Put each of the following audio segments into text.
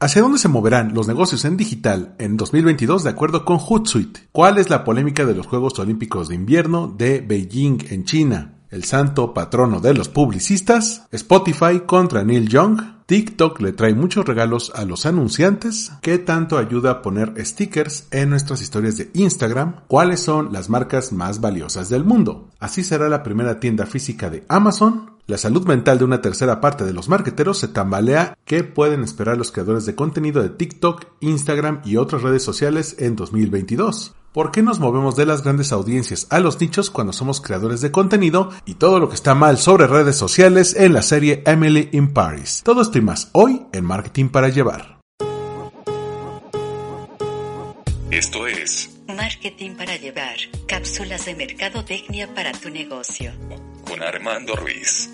¿Hacia dónde se moverán los negocios en digital en 2022 de acuerdo con Hootsuite? ¿Cuál es la polémica de los Juegos Olímpicos de Invierno de Beijing en China? ¿El santo patrono de los publicistas? ¿Spotify contra Neil Young? TikTok le trae muchos regalos a los anunciantes. ¿Qué tanto ayuda a poner stickers en nuestras historias de Instagram? ¿Cuáles son las marcas más valiosas del mundo? Así será la primera tienda física de Amazon. La salud mental de una tercera parte de los marketeros se tambalea. ¿Qué pueden esperar los creadores de contenido de TikTok, Instagram y otras redes sociales en 2022? ¿Por qué nos movemos de las grandes audiencias a los nichos cuando somos creadores de contenido? Y todo lo que está mal sobre redes sociales en la serie Emily in Paris. Todo esto y más hoy en Marketing para Llevar. Esto es Marketing para Llevar. Cápsulas de mercadotecnia para tu negocio. con Armando Ruiz.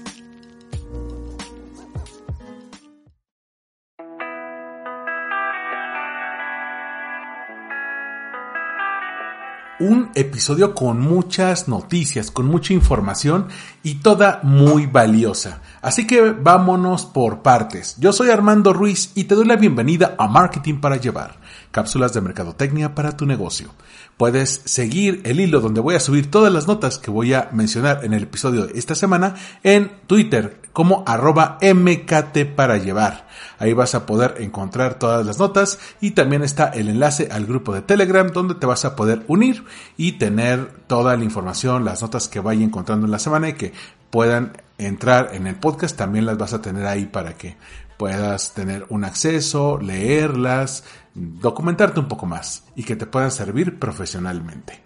un episodio con muchas noticias, con mucha información y toda muy valiosa. Así que vámonos por partes. Yo soy Armando Ruiz y te doy la bienvenida a Marketing para Llevar, cápsulas de mercadotecnia para tu negocio. Puedes seguir el hilo donde voy a subir todas las notas que voy a mencionar en el episodio de esta semana en Twitter como arroba MKT para llevar. Ahí vas a poder encontrar todas las notas y también está el enlace al grupo de Telegram donde te vas a poder unir y tener toda la información, las notas que vaya encontrando en la semana y que puedan entrar en el podcast. También las vas a tener ahí para que puedas tener un acceso, leerlas, documentarte un poco más y que te puedan servir profesionalmente.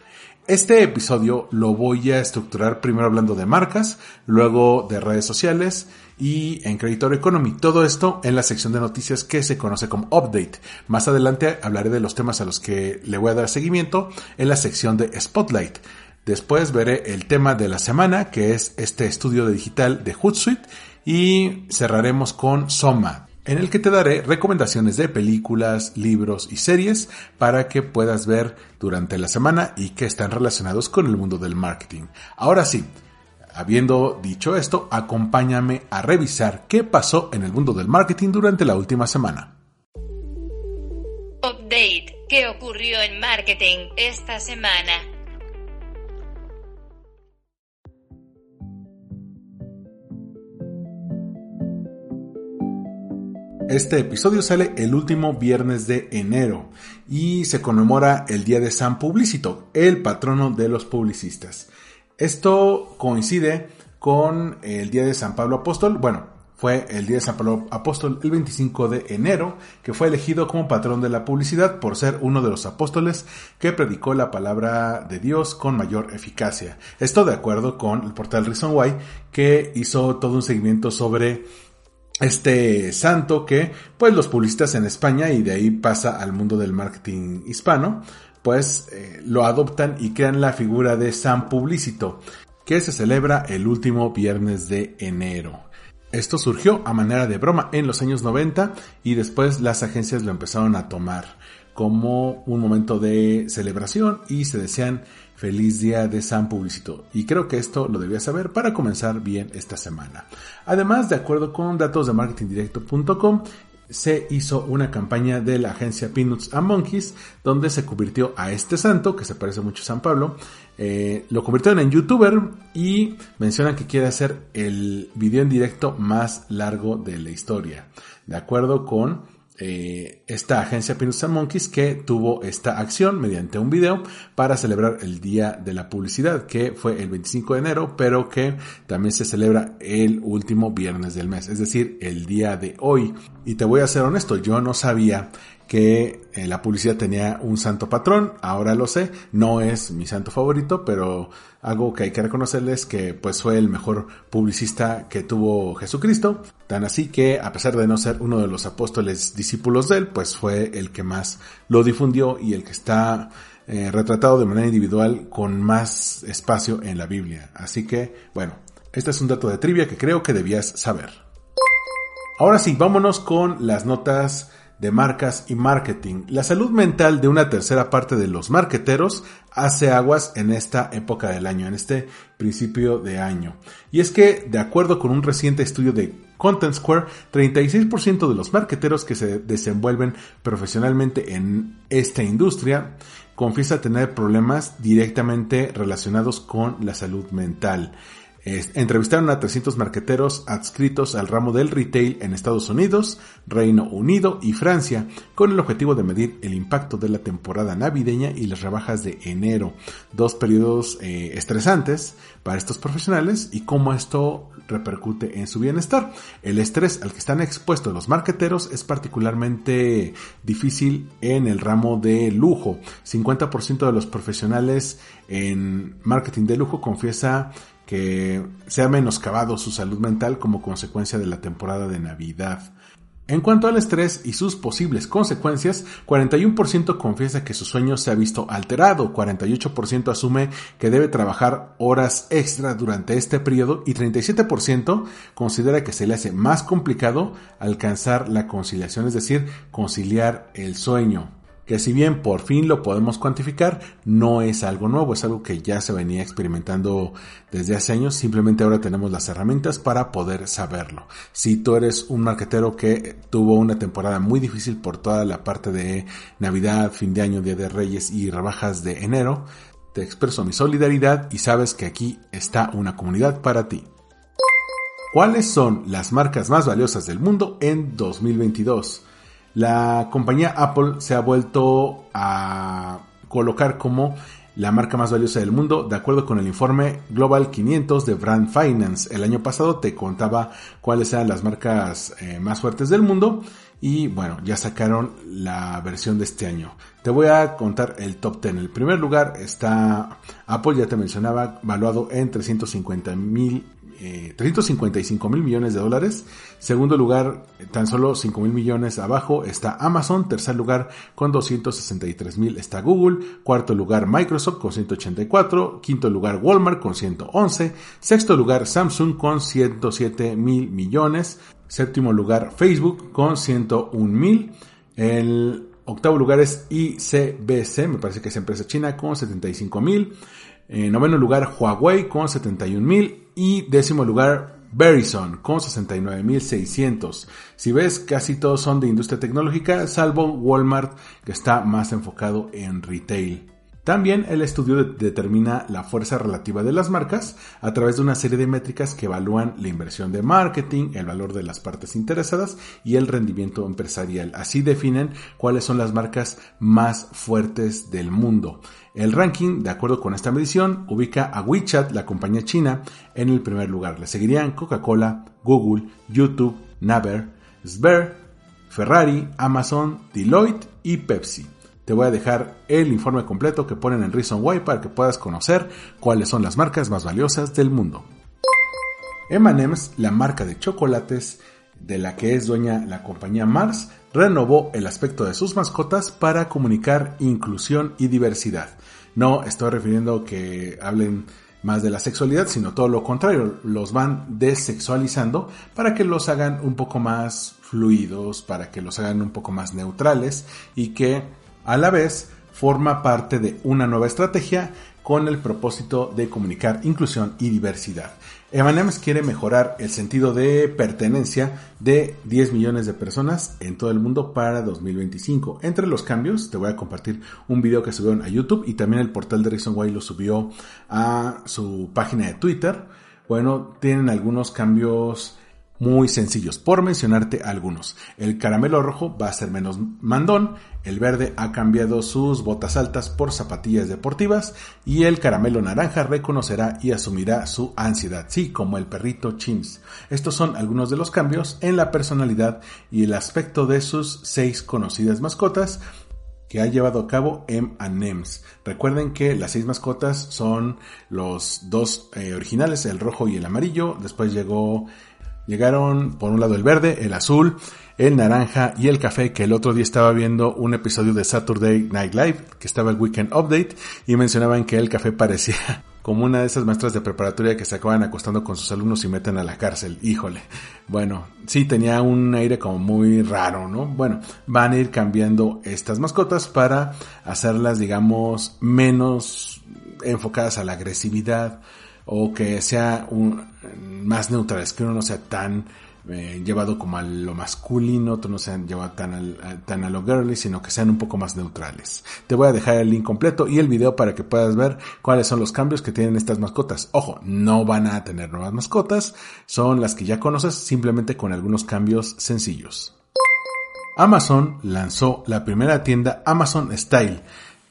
Este episodio lo voy a estructurar primero hablando de marcas, luego de redes sociales y en Creditor Economy. Todo esto en la sección de noticias que se conoce como Update. Más adelante hablaré de los temas a los que le voy a dar seguimiento en la sección de Spotlight. Después veré el tema de la semana, que es este estudio de digital de Hootsuite, y cerraremos con Soma, en el que te daré recomendaciones de películas, libros y series para que puedas ver durante la semana y que están relacionados con el mundo del marketing. Ahora sí, habiendo dicho esto, acompáñame a revisar qué pasó en el mundo del marketing durante la última semana. Update. ¿Qué ocurrió en marketing esta semana? Este episodio sale el último viernes de enero y se conmemora el Día de San Publicito, el patrono de los publicistas. Esto coincide con el Día de San Pablo Apóstol, bueno, fue el Día de San Pablo Apóstol el 25 de enero, que fue elegido como patrón de la publicidad por ser uno de los apóstoles que predicó la palabra de Dios con mayor eficacia. Esto de acuerdo con el portal Reason Why, que hizo todo un seguimiento sobre este santo que pues los publicistas en España y de ahí pasa al mundo del marketing hispano pues eh, lo adoptan y crean la figura de San Publicito que se celebra el último viernes de enero. Esto surgió a manera de broma en los años 90 y después las agencias lo empezaron a tomar como un momento de celebración y se desean feliz día de San Publicito. Y creo que esto lo debías saber para comenzar bien esta semana. Además, de acuerdo con datos de marketingdirecto.com, se hizo una campaña de la agencia Peanuts and Monkeys donde se convirtió a este santo, que se parece mucho a San Pablo, eh, lo convirtieron en youtuber y mencionan que quiere hacer el video en directo más largo de la historia. De acuerdo con eh, esta agencia Peanuts and Monkeys que tuvo esta acción mediante un video para celebrar el Día de la Publicidad, que fue el 25 de enero, pero que también se celebra el último viernes del mes, es decir, el día de hoy. Y te voy a ser honesto, yo no sabía que eh, la publicidad tenía un santo patrón, ahora lo sé, no es mi santo favorito, pero algo que hay que reconocerles que pues fue el mejor publicista que tuvo Jesucristo, tan así que a pesar de no ser uno de los apóstoles discípulos de él, pues fue el que más lo difundió y el que está eh, retratado de manera individual con más espacio en la Biblia. Así que, bueno, este es un dato de trivia que creo que debías saber. Ahora sí, vámonos con las notas de marcas y marketing. La salud mental de una tercera parte de los marqueteros hace aguas en esta época del año, en este principio de año. Y es que, de acuerdo con un reciente estudio de Content Square, 36% de los marqueteros que se desenvuelven profesionalmente en esta industria confiesa tener problemas directamente relacionados con la salud mental entrevistaron a 300 marqueteros adscritos al ramo del retail en Estados Unidos, Reino Unido y Francia, con el objetivo de medir el impacto de la temporada navideña y las rebajas de enero, dos periodos eh, estresantes para estos profesionales y cómo esto repercute en su bienestar. El estrés al que están expuestos los marqueteros es particularmente difícil en el ramo de lujo. 50% de los profesionales en marketing de lujo confiesa que se ha menoscabado su salud mental como consecuencia de la temporada de Navidad. En cuanto al estrés y sus posibles consecuencias, 41% confiesa que su sueño se ha visto alterado, 48% asume que debe trabajar horas extra durante este periodo y 37% considera que se le hace más complicado alcanzar la conciliación, es decir, conciliar el sueño que si bien por fin lo podemos cuantificar, no es algo nuevo, es algo que ya se venía experimentando desde hace años, simplemente ahora tenemos las herramientas para poder saberlo. Si tú eres un marketero que tuvo una temporada muy difícil por toda la parte de Navidad, fin de año, Día de Reyes y rebajas de enero, te expreso mi solidaridad y sabes que aquí está una comunidad para ti. ¿Cuáles son las marcas más valiosas del mundo en 2022? La compañía Apple se ha vuelto a colocar como la marca más valiosa del mundo, de acuerdo con el informe Global 500 de Brand Finance. El año pasado te contaba cuáles eran las marcas eh, más fuertes del mundo y bueno, ya sacaron la versión de este año. Te voy a contar el top 10. En el primer lugar está Apple, ya te mencionaba, valuado en 350 mil 355 eh, mil millones de dólares. Segundo lugar, tan solo 5 mil millones abajo está Amazon. Tercer lugar, con 263 mil está Google. Cuarto lugar, Microsoft con 184. Quinto lugar, Walmart con 111. Sexto lugar, Samsung con 107 mil millones. Séptimo lugar, Facebook con 101 mil. El octavo lugar es ICBC, me parece que es empresa china, con 75 mil. En noveno lugar, Huawei con 71 mil. Y décimo lugar, Verizon con 69.600. Si ves, casi todos son de industria tecnológica, salvo Walmart que está más enfocado en retail. También el estudio determina la fuerza relativa de las marcas a través de una serie de métricas que evalúan la inversión de marketing, el valor de las partes interesadas y el rendimiento empresarial. Así definen cuáles son las marcas más fuertes del mundo. El ranking, de acuerdo con esta medición, ubica a WeChat, la compañía china, en el primer lugar. Le seguirían Coca-Cola, Google, YouTube, Naver, Sber, Ferrari, Amazon, Deloitte y Pepsi. Te voy a dejar el informe completo que ponen en Reason Why para que puedas conocer cuáles son las marcas más valiosas del mundo. M&M's, la marca de chocolates de la que es dueña la compañía Mars, renovó el aspecto de sus mascotas para comunicar inclusión y diversidad. No estoy refiriendo que hablen más de la sexualidad, sino todo lo contrario, los van desexualizando para que los hagan un poco más fluidos, para que los hagan un poco más neutrales y que a la vez, forma parte de una nueva estrategia con el propósito de comunicar inclusión y diversidad. M&M's quiere mejorar el sentido de pertenencia de 10 millones de personas en todo el mundo para 2025. Entre los cambios, te voy a compartir un video que subieron a YouTube y también el portal de Reason Why lo subió a su página de Twitter. Bueno, tienen algunos cambios muy sencillos, por mencionarte algunos. El caramelo rojo va a ser menos mandón, el verde ha cambiado sus botas altas por zapatillas deportivas y el caramelo naranja reconocerá y asumirá su ansiedad, sí, como el perrito Chins. Estos son algunos de los cambios en la personalidad y el aspecto de sus seis conocidas mascotas que ha llevado a cabo M&M's. Recuerden que las seis mascotas son los dos eh, originales, el rojo y el amarillo. Después llegó Llegaron por un lado el verde, el azul, el naranja y el café, que el otro día estaba viendo un episodio de Saturday Night Live, que estaba el Weekend Update, y mencionaban que el café parecía como una de esas maestras de preparatoria que se acaban acostando con sus alumnos y meten a la cárcel. Híjole. Bueno, sí, tenía un aire como muy raro, ¿no? Bueno, van a ir cambiando estas mascotas para hacerlas, digamos, menos enfocadas a la agresividad, o que sea más neutrales, que uno no sea tan eh, llevado como a lo masculino, otros no se han llevado tan, al, tan a lo girly, sino que sean un poco más neutrales. Te voy a dejar el link completo y el video para que puedas ver cuáles son los cambios que tienen estas mascotas. Ojo, no van a tener nuevas mascotas, son las que ya conoces, simplemente con algunos cambios sencillos. Amazon lanzó la primera tienda Amazon Style,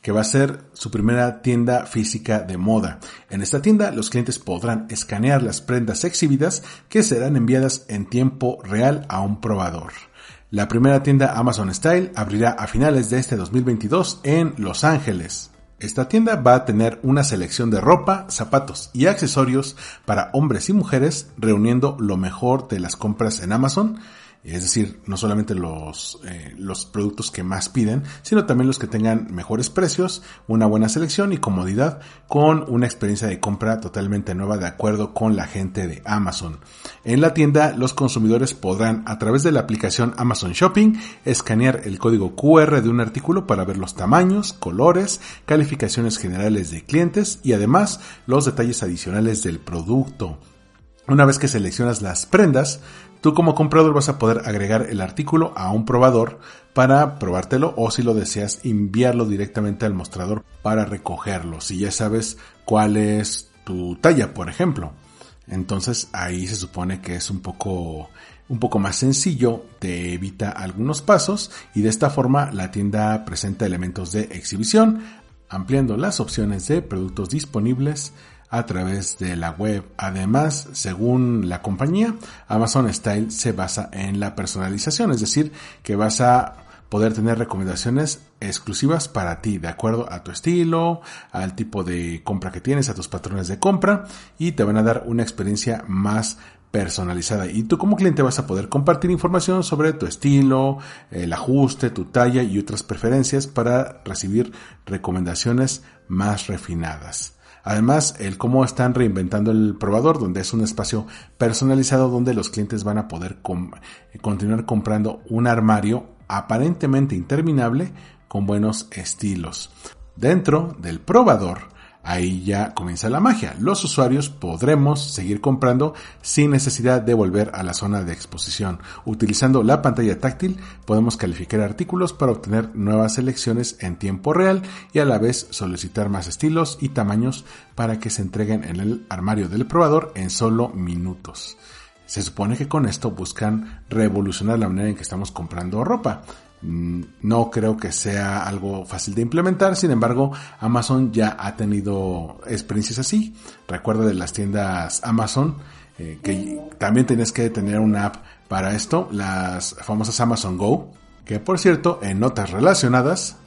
que va a ser su primera tienda física de moda. En esta tienda los clientes podrán escanear las prendas exhibidas que serán enviadas en tiempo real a un probador. La primera tienda Amazon Style abrirá a finales de este 2022 en Los Ángeles. Esta tienda va a tener una selección de ropa, zapatos y accesorios para hombres y mujeres, reuniendo lo mejor de las compras en Amazon es decir, no solamente los, eh, los productos que más piden, sino también los que tengan mejores precios, una buena selección y comodidad con una experiencia de compra totalmente nueva de acuerdo con la gente de Amazon. En la tienda los consumidores podrán a través de la aplicación Amazon Shopping escanear el código QR de un artículo para ver los tamaños, colores, calificaciones generales de clientes y además los detalles adicionales del producto. Una vez que seleccionas las prendas, Tú como comprador vas a poder agregar el artículo a un probador para probártelo o si lo deseas enviarlo directamente al mostrador para recogerlo. Si ya sabes cuál es tu talla, por ejemplo. Entonces ahí se supone que es un poco un poco más sencillo, te evita algunos pasos y de esta forma la tienda presenta elementos de exhibición, ampliando las opciones de productos disponibles a través de la web. Además, según la compañía, Amazon Style se basa en la personalización, es decir, que vas a poder tener recomendaciones exclusivas para ti, de acuerdo a tu estilo, al tipo de compra que tienes, a tus patrones de compra y te van a dar una experiencia más personalizada y tú como cliente vas a poder compartir información sobre tu estilo, el ajuste, tu talla y otras preferencias para recibir recomendaciones más refinadas. Además, el cómo están reinventando el probador, donde es un espacio personalizado donde los clientes van a poder continuar comprando un armario aparentemente interminable con buenos estilos. Dentro del probador Ahí ya comienza la magia. Los usuarios podremos seguir comprando sin necesidad de volver a la zona de exposición. Utilizando la pantalla táctil podemos calificar artículos para obtener nuevas selecciones en tiempo real y a la vez solicitar más estilos y tamaños para que se entreguen en el armario del probador en solo minutos. Se supone que con esto buscan revolucionar la manera en que estamos comprando ropa. Mm, no creo que sea algo fácil de implementar, sin embargo, Amazon ya ha tenido experiencias así. Recuerda de las tiendas Amazon, eh, que también tienes que tener una app para esto, las famosas Amazon Go, que por cierto, en notas relacionadas,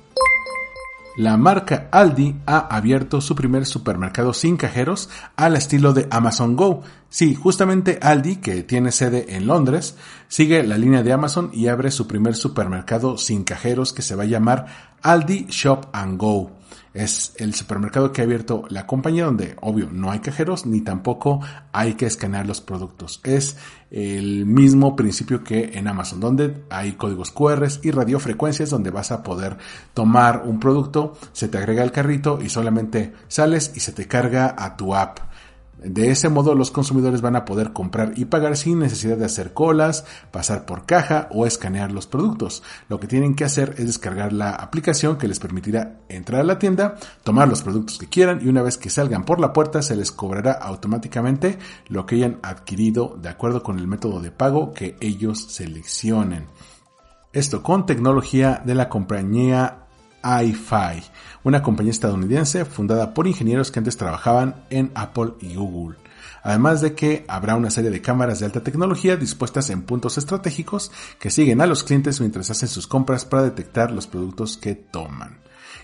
la marca Aldi ha abierto su primer supermercado sin cajeros al estilo de Amazon Go. Sí, justamente Aldi, que tiene sede en Londres, sigue la línea de Amazon y abre su primer supermercado sin cajeros que se va a llamar Aldi Shop and Go. Es el supermercado que ha abierto la compañía donde, obvio, no hay cajeros ni tampoco hay que escanear los productos. Es el mismo principio que en Amazon, donde hay códigos QR y radiofrecuencias donde vas a poder tomar un producto, se te agrega el carrito y solamente sales y se te carga a tu app. De ese modo los consumidores van a poder comprar y pagar sin necesidad de hacer colas, pasar por caja o escanear los productos. Lo que tienen que hacer es descargar la aplicación que les permitirá entrar a la tienda, tomar los productos que quieran y una vez que salgan por la puerta se les cobrará automáticamente lo que hayan adquirido de acuerdo con el método de pago que ellos seleccionen. Esto con tecnología de la compañía iFi, una compañía estadounidense fundada por ingenieros que antes trabajaban en Apple y Google. Además de que habrá una serie de cámaras de alta tecnología dispuestas en puntos estratégicos que siguen a los clientes mientras hacen sus compras para detectar los productos que toman.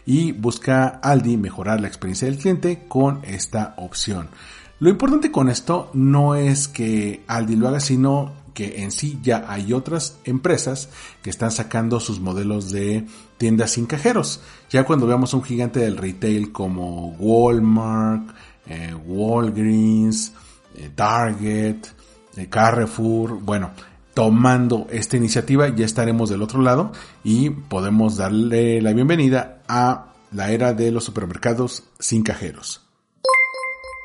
Y busca Aldi mejorar la experiencia del cliente con esta opción. Lo importante con esto no es que Aldi lo haga, sino que en sí ya hay otras empresas que están sacando sus modelos de tiendas sin cajeros. Ya cuando veamos un gigante del retail como Walmart, eh, Walgreens, eh, Target, eh, Carrefour, bueno, tomando esta iniciativa ya estaremos del otro lado y podemos darle la bienvenida a la era de los supermercados sin cajeros.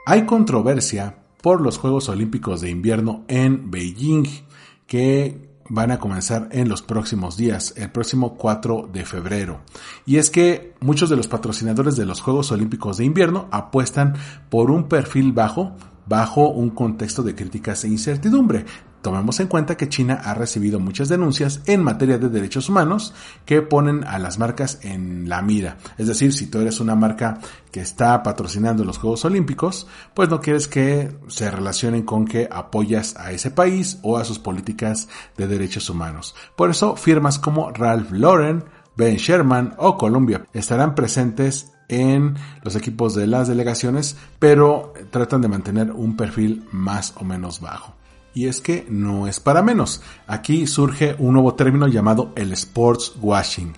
Hay controversia por los Juegos Olímpicos de Invierno en Beijing, que van a comenzar en los próximos días, el próximo 4 de febrero. Y es que muchos de los patrocinadores de los Juegos Olímpicos de Invierno apuestan por un perfil bajo, bajo un contexto de críticas e incertidumbre. Tomemos en cuenta que China ha recibido muchas denuncias en materia de derechos humanos que ponen a las marcas en la mira. Es decir, si tú eres una marca que está patrocinando los Juegos Olímpicos, pues no quieres que se relacionen con que apoyas a ese país o a sus políticas de derechos humanos. Por eso, firmas como Ralph Lauren, Ben Sherman o Columbia estarán presentes en los equipos de las delegaciones, pero tratan de mantener un perfil más o menos bajo. Y es que no es para menos. Aquí surge un nuevo término llamado el sports washing.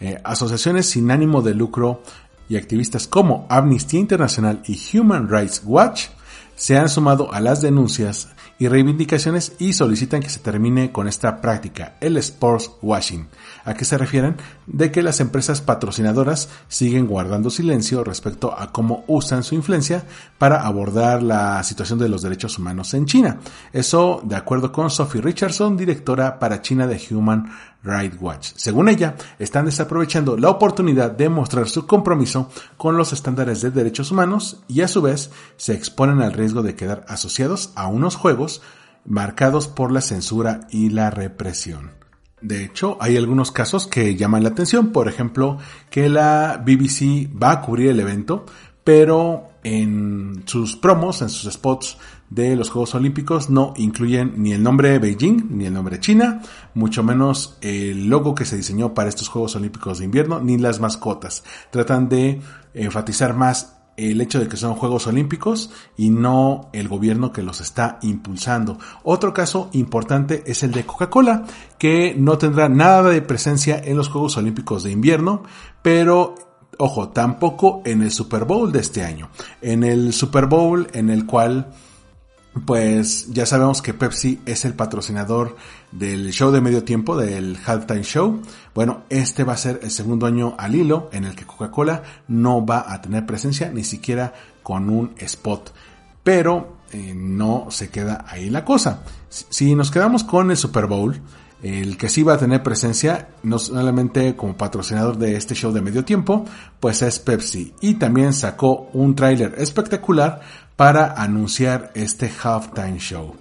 Eh, asociaciones sin ánimo de lucro y activistas como Amnistía Internacional y Human Rights Watch se han sumado a las denuncias y reivindicaciones y solicitan que se termine con esta práctica, el sports washing. ¿A qué se refieren? De que las empresas patrocinadoras siguen guardando silencio respecto a cómo usan su influencia para abordar la situación de los derechos humanos en China. Eso de acuerdo con Sophie Richardson, directora para China de Human Rights Watch. Según ella, están desaprovechando la oportunidad de mostrar su compromiso con los estándares de derechos humanos y a su vez se exponen al riesgo de quedar asociados a unos juegos marcados por la censura y la represión. De hecho, hay algunos casos que llaman la atención, por ejemplo, que la BBC va a cubrir el evento, pero en sus promos, en sus spots de los Juegos Olímpicos no incluyen ni el nombre de Beijing ni el nombre de China, mucho menos el logo que se diseñó para estos Juegos Olímpicos de invierno, ni las mascotas. Tratan de enfatizar más el hecho de que son Juegos Olímpicos y no el gobierno que los está impulsando. Otro caso importante es el de Coca-Cola, que no tendrá nada de presencia en los Juegos Olímpicos de invierno, pero Ojo, tampoco en el Super Bowl de este año. En el Super Bowl en el cual pues ya sabemos que Pepsi es el patrocinador del show de medio tiempo, del halftime show. Bueno, este va a ser el segundo año al hilo en el que Coca-Cola no va a tener presencia ni siquiera con un spot. Pero eh, no se queda ahí la cosa. Si nos quedamos con el Super Bowl, el que sí va a tener presencia, no solamente como patrocinador de este show de medio tiempo, pues es Pepsi. Y también sacó un tráiler espectacular para anunciar este halftime show.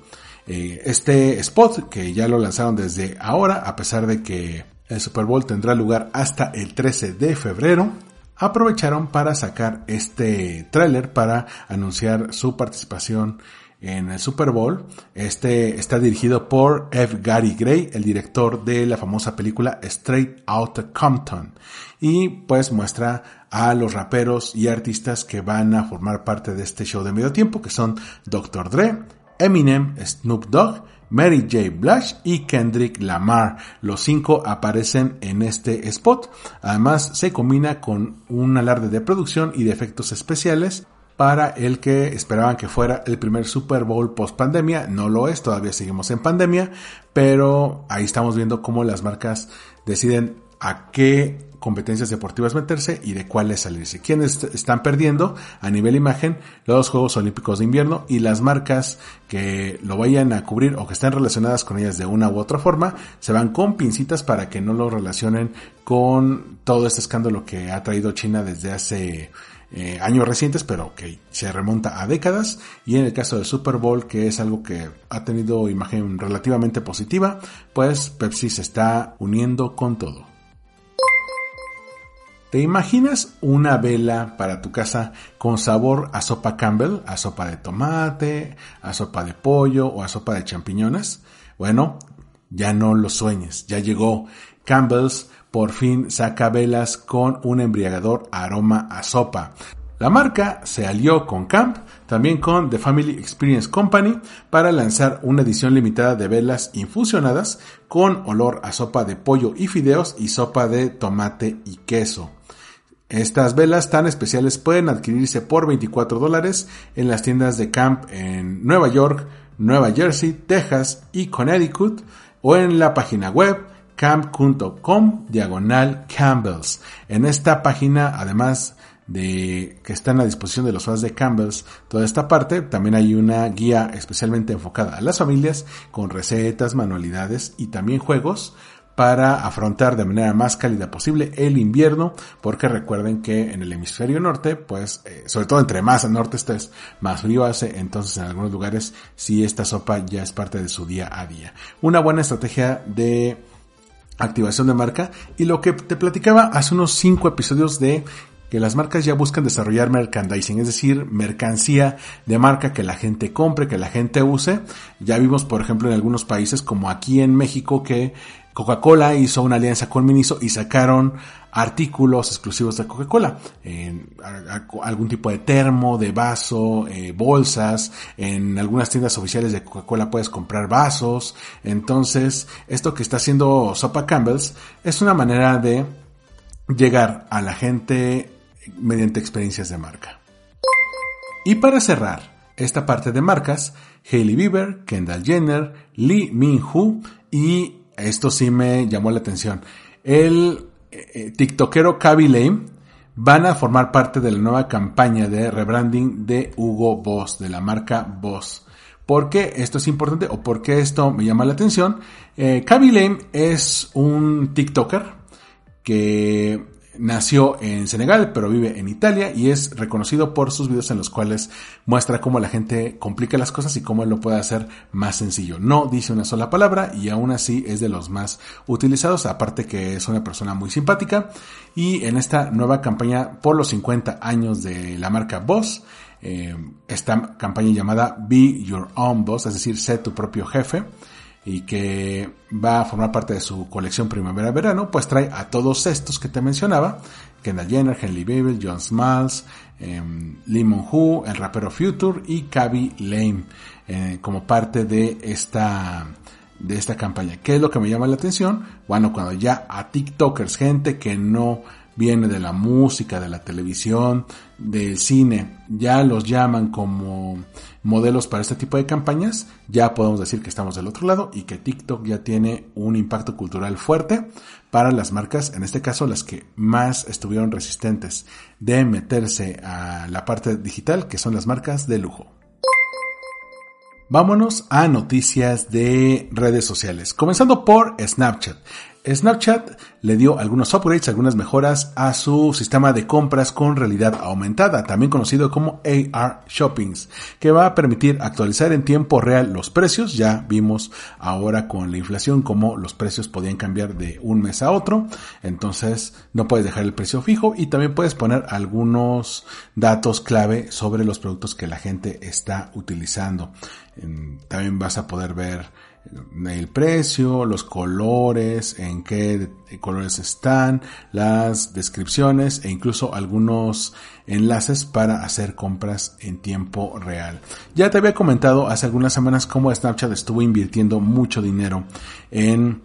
Eh, este spot, que ya lo lanzaron desde ahora, a pesar de que el Super Bowl tendrá lugar hasta el 13 de febrero, aprovecharon para sacar este tráiler para anunciar su participación en el Super Bowl. Este está dirigido por F. Gary Gray, el director de la famosa película Straight Outta Compton. Y pues muestra a los raperos y artistas que van a formar parte de este show de medio tiempo, que son Dr. Dre, Eminem, Snoop Dogg, Mary J. Blige y Kendrick Lamar. Los cinco aparecen en este spot. Además, se combina con un alarde de producción y de efectos especiales para el que esperaban que fuera el primer Super Bowl post pandemia. No lo es, todavía seguimos en pandemia, pero ahí estamos viendo cómo las marcas deciden a qué competencias deportivas meterse y de cuáles salirse. ¿Quiénes están perdiendo a nivel imagen los Juegos Olímpicos de Invierno y las marcas que lo vayan a cubrir o que estén relacionadas con ellas de una u otra forma se van con pincitas para que no lo relacionen con todo este escándalo que ha traído China desde hace eh, años recientes, pero que se remonta a décadas. Y en el caso del Super Bowl, que es algo que ha tenido imagen relativamente positiva, pues Pepsi se está uniendo con todo. ¿Te imaginas una vela para tu casa con sabor a sopa Campbell, a sopa de tomate, a sopa de pollo o a sopa de champiñones? Bueno, ya no lo sueñes, ya llegó Campbell's por fin saca velas con un embriagador aroma a sopa. La marca se alió con Camp, también con The Family Experience Company, para lanzar una edición limitada de velas infusionadas con olor a sopa de pollo y fideos y sopa de tomate y queso. Estas velas tan especiales pueden adquirirse por 24 dólares en las tiendas de Camp en Nueva York, Nueva Jersey, Texas y Connecticut o en la página web camp.com diagonal Campbells. En esta página, además de que están a disposición de los fans de Campbell's toda esta parte. También hay una guía especialmente enfocada a las familias con recetas, manualidades y también juegos para afrontar de manera más cálida posible el invierno, porque recuerden que en el hemisferio norte, pues, eh, sobre todo entre más al norte estés, más frío hace, entonces en algunos lugares sí esta sopa ya es parte de su día a día. Una buena estrategia de activación de marca y lo que te platicaba hace unos cinco episodios de que las marcas ya buscan desarrollar merchandising, es decir, mercancía de marca que la gente compre, que la gente use. Ya vimos, por ejemplo, en algunos países como aquí en México que Coca-Cola hizo una alianza con Miniso y sacaron artículos exclusivos de Coca-Cola. algún tipo de termo, de vaso, eh, bolsas. En algunas tiendas oficiales de Coca-Cola puedes comprar vasos. Entonces, esto que está haciendo Sopa Campbell's es una manera de llegar a la gente mediante experiencias de marca. Y para cerrar esta parte de marcas, Hailey Bieber, Kendall Jenner, Lee Min-Ho y esto sí me llamó la atención. El eh, eh, tiktokero Kaby Lame van a formar parte de la nueva campaña de rebranding de Hugo Boss, de la marca Boss. ¿Por qué esto es importante o por qué esto me llama la atención? Eh, Lame es un TikToker que Nació en Senegal, pero vive en Italia y es reconocido por sus videos en los cuales muestra cómo la gente complica las cosas y cómo lo puede hacer más sencillo. No dice una sola palabra y aún así es de los más utilizados, aparte que es una persona muy simpática. Y en esta nueva campaña por los 50 años de la marca Boss, eh, esta campaña llamada Be Your Own Boss, es decir, sé tu propio jefe, y que va a formar parte de su colección primavera-verano, pues trae a todos estos que te mencionaba, Kendall Jenner, Henley Babel, John Smalls, eh, Lee Hu, el rapero Future y Kaby Lame, eh, como parte de esta de esta campaña. ¿Qué es lo que me llama la atención? Bueno, cuando ya a TikTokers, gente que no viene de la música, de la televisión, del cine, ya los llaman como modelos para este tipo de campañas, ya podemos decir que estamos del otro lado y que TikTok ya tiene un impacto cultural fuerte para las marcas, en este caso las que más estuvieron resistentes de meterse a la parte digital, que son las marcas de lujo. Vámonos a noticias de redes sociales, comenzando por Snapchat. Snapchat le dio algunos upgrades, algunas mejoras a su sistema de compras con realidad aumentada, también conocido como AR Shoppings, que va a permitir actualizar en tiempo real los precios. Ya vimos ahora con la inflación cómo los precios podían cambiar de un mes a otro, entonces no puedes dejar el precio fijo y también puedes poner algunos datos clave sobre los productos que la gente está utilizando. También vas a poder ver el precio, los colores, en qué colores están, las descripciones e incluso algunos enlaces para hacer compras en tiempo real. Ya te había comentado hace algunas semanas cómo Snapchat estuvo invirtiendo mucho dinero en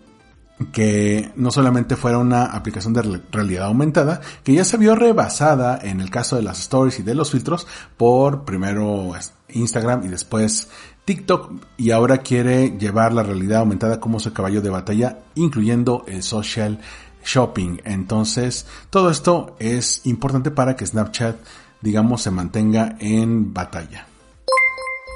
que no solamente fuera una aplicación de realidad aumentada, que ya se vio rebasada en el caso de las stories y de los filtros por primero Instagram y después TikTok y ahora quiere llevar la realidad aumentada como su caballo de batalla, incluyendo el social shopping. Entonces, todo esto es importante para que Snapchat, digamos, se mantenga en batalla.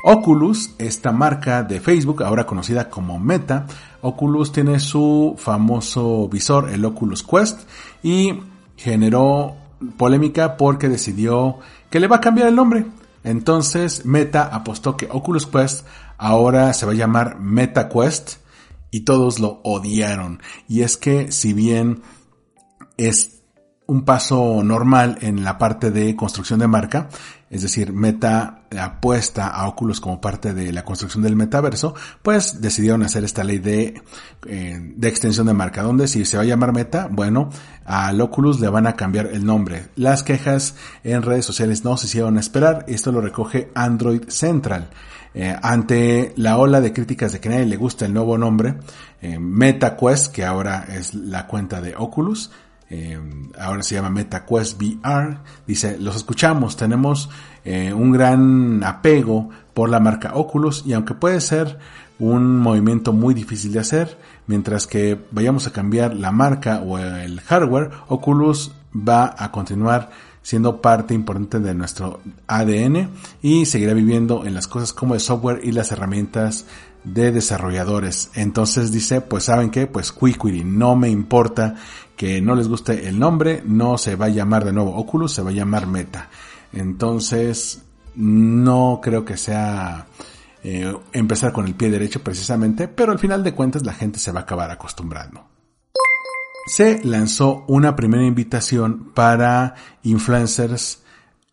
Oculus, esta marca de Facebook, ahora conocida como Meta, Oculus tiene su famoso visor, el Oculus Quest, y generó polémica porque decidió que le va a cambiar el nombre. Entonces Meta apostó que Oculus Quest ahora se va a llamar Meta Quest y todos lo odiaron. Y es que si bien es un paso normal en la parte de construcción de marca, es decir, Meta apuesta a Oculus como parte de la construcción del metaverso, pues decidieron hacer esta ley de, eh, de extensión de marca, donde si se va a llamar Meta, bueno, al Oculus le van a cambiar el nombre. Las quejas en redes sociales no se hicieron esperar, esto lo recoge Android Central. Eh, ante la ola de críticas de que nadie le gusta el nuevo nombre, eh, MetaQuest, que ahora es la cuenta de Oculus, eh, ahora se llama MetaQuest VR, dice, los escuchamos, tenemos eh, un gran apego por la marca Oculus y aunque puede ser un movimiento muy difícil de hacer, mientras que vayamos a cambiar la marca o el hardware, Oculus va a continuar siendo parte importante de nuestro ADN y seguirá viviendo en las cosas como el software y las herramientas de desarrolladores. Entonces dice, pues saben qué, pues Quiquiri, no me importa que no les guste el nombre, no se va a llamar de nuevo Oculus, se va a llamar Meta. Entonces, no creo que sea eh, empezar con el pie derecho precisamente, pero al final de cuentas la gente se va a acabar acostumbrando. Se lanzó una primera invitación para influencers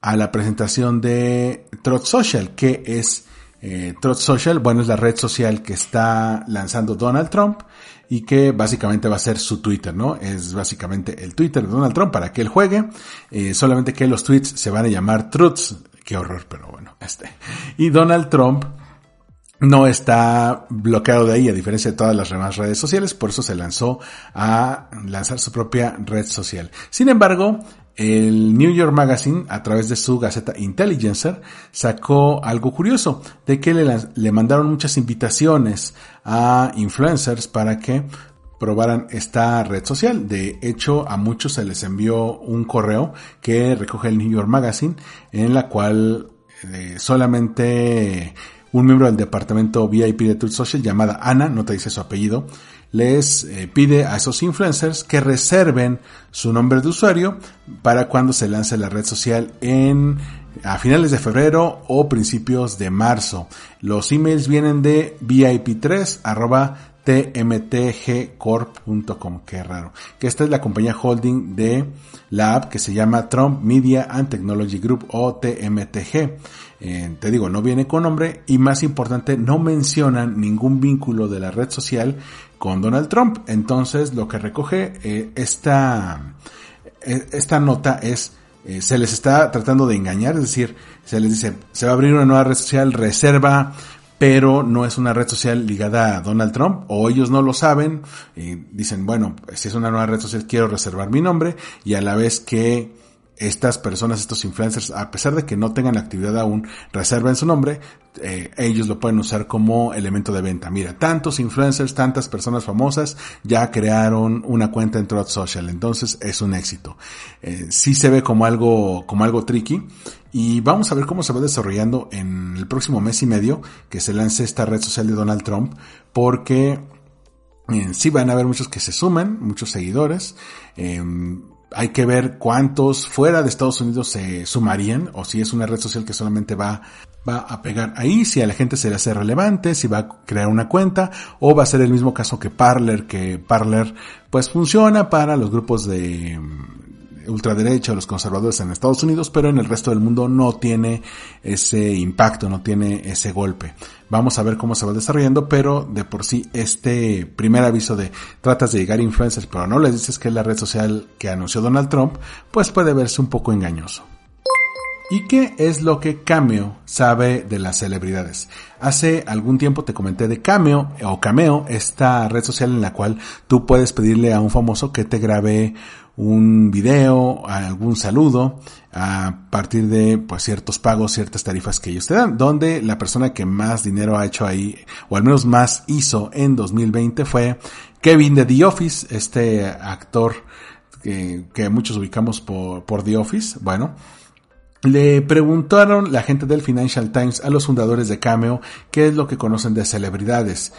a la presentación de Trot Social, que es eh, Social, bueno, es la red social que está lanzando Donald Trump y que básicamente va a ser su Twitter, ¿no? Es básicamente el Twitter de Donald Trump para que él juegue, eh, solamente que los tweets se van a llamar truths, qué horror, pero bueno, este. Y Donald Trump no está bloqueado de ahí, a diferencia de todas las demás redes sociales, por eso se lanzó a lanzar su propia red social. Sin embargo, el New York Magazine, a través de su gaceta Intelligencer, sacó algo curioso, de que le, le mandaron muchas invitaciones a influencers para que probaran esta red social. De hecho, a muchos se les envió un correo que recoge el New York Magazine, en la cual eh, solamente un miembro del departamento VIP de Truth Social llamada Ana, no te dice su apellido, les eh, pide a esos influencers que reserven su nombre de usuario para cuando se lance la red social en a finales de febrero o principios de marzo. Los emails vienen de VIP3 tmtgcorp.com, qué raro. Que esta es la compañía holding de la app que se llama Trump Media and Technology Group o TMTG. Eh, te digo, no viene con nombre y más importante, no mencionan ningún vínculo de la red social con Donald Trump. Entonces, lo que recoge eh, esta, eh, esta nota es se les está tratando de engañar, es decir, se les dice, se va a abrir una nueva red social, reserva pero no es una red social ligada a Donald Trump, o ellos no lo saben, y dicen, bueno, si es una nueva red social quiero reservar mi nombre, y a la vez que estas personas, estos influencers, a pesar de que no tengan actividad aún, reserven su nombre, eh, ellos lo pueden usar como elemento de venta. Mira, tantos influencers, tantas personas famosas ya crearon una cuenta en Trot Social, entonces es un éxito. Eh, sí se ve como algo, como algo tricky y vamos a ver cómo se va desarrollando en el próximo mes y medio que se lance esta red social de Donald Trump, porque eh, sí van a haber muchos que se sumen, muchos seguidores. Eh, hay que ver cuántos fuera de Estados Unidos se sumarían o si es una red social que solamente va, va a pegar ahí, si a la gente se le hace relevante, si va a crear una cuenta o va a ser el mismo caso que Parler, que Parler pues funciona para los grupos de ultraderecha o los conservadores en Estados Unidos, pero en el resto del mundo no tiene ese impacto, no tiene ese golpe. Vamos a ver cómo se va desarrollando, pero de por sí este primer aviso de tratas de llegar a influencers, pero no les dices que es la red social que anunció Donald Trump, pues puede verse un poco engañoso. ¿Y qué es lo que Cameo sabe de las celebridades? Hace algún tiempo te comenté de Cameo o Cameo, esta red social en la cual tú puedes pedirle a un famoso que te grabe un video, algún saludo, a partir de pues ciertos pagos, ciertas tarifas que ellos te dan, donde la persona que más dinero ha hecho ahí, o al menos más hizo en 2020 fue Kevin de The Office, este actor que, muchos ubicamos por, por The Office, bueno, le preguntaron la gente del Financial Times a los fundadores de Cameo qué es lo que conocen de celebridades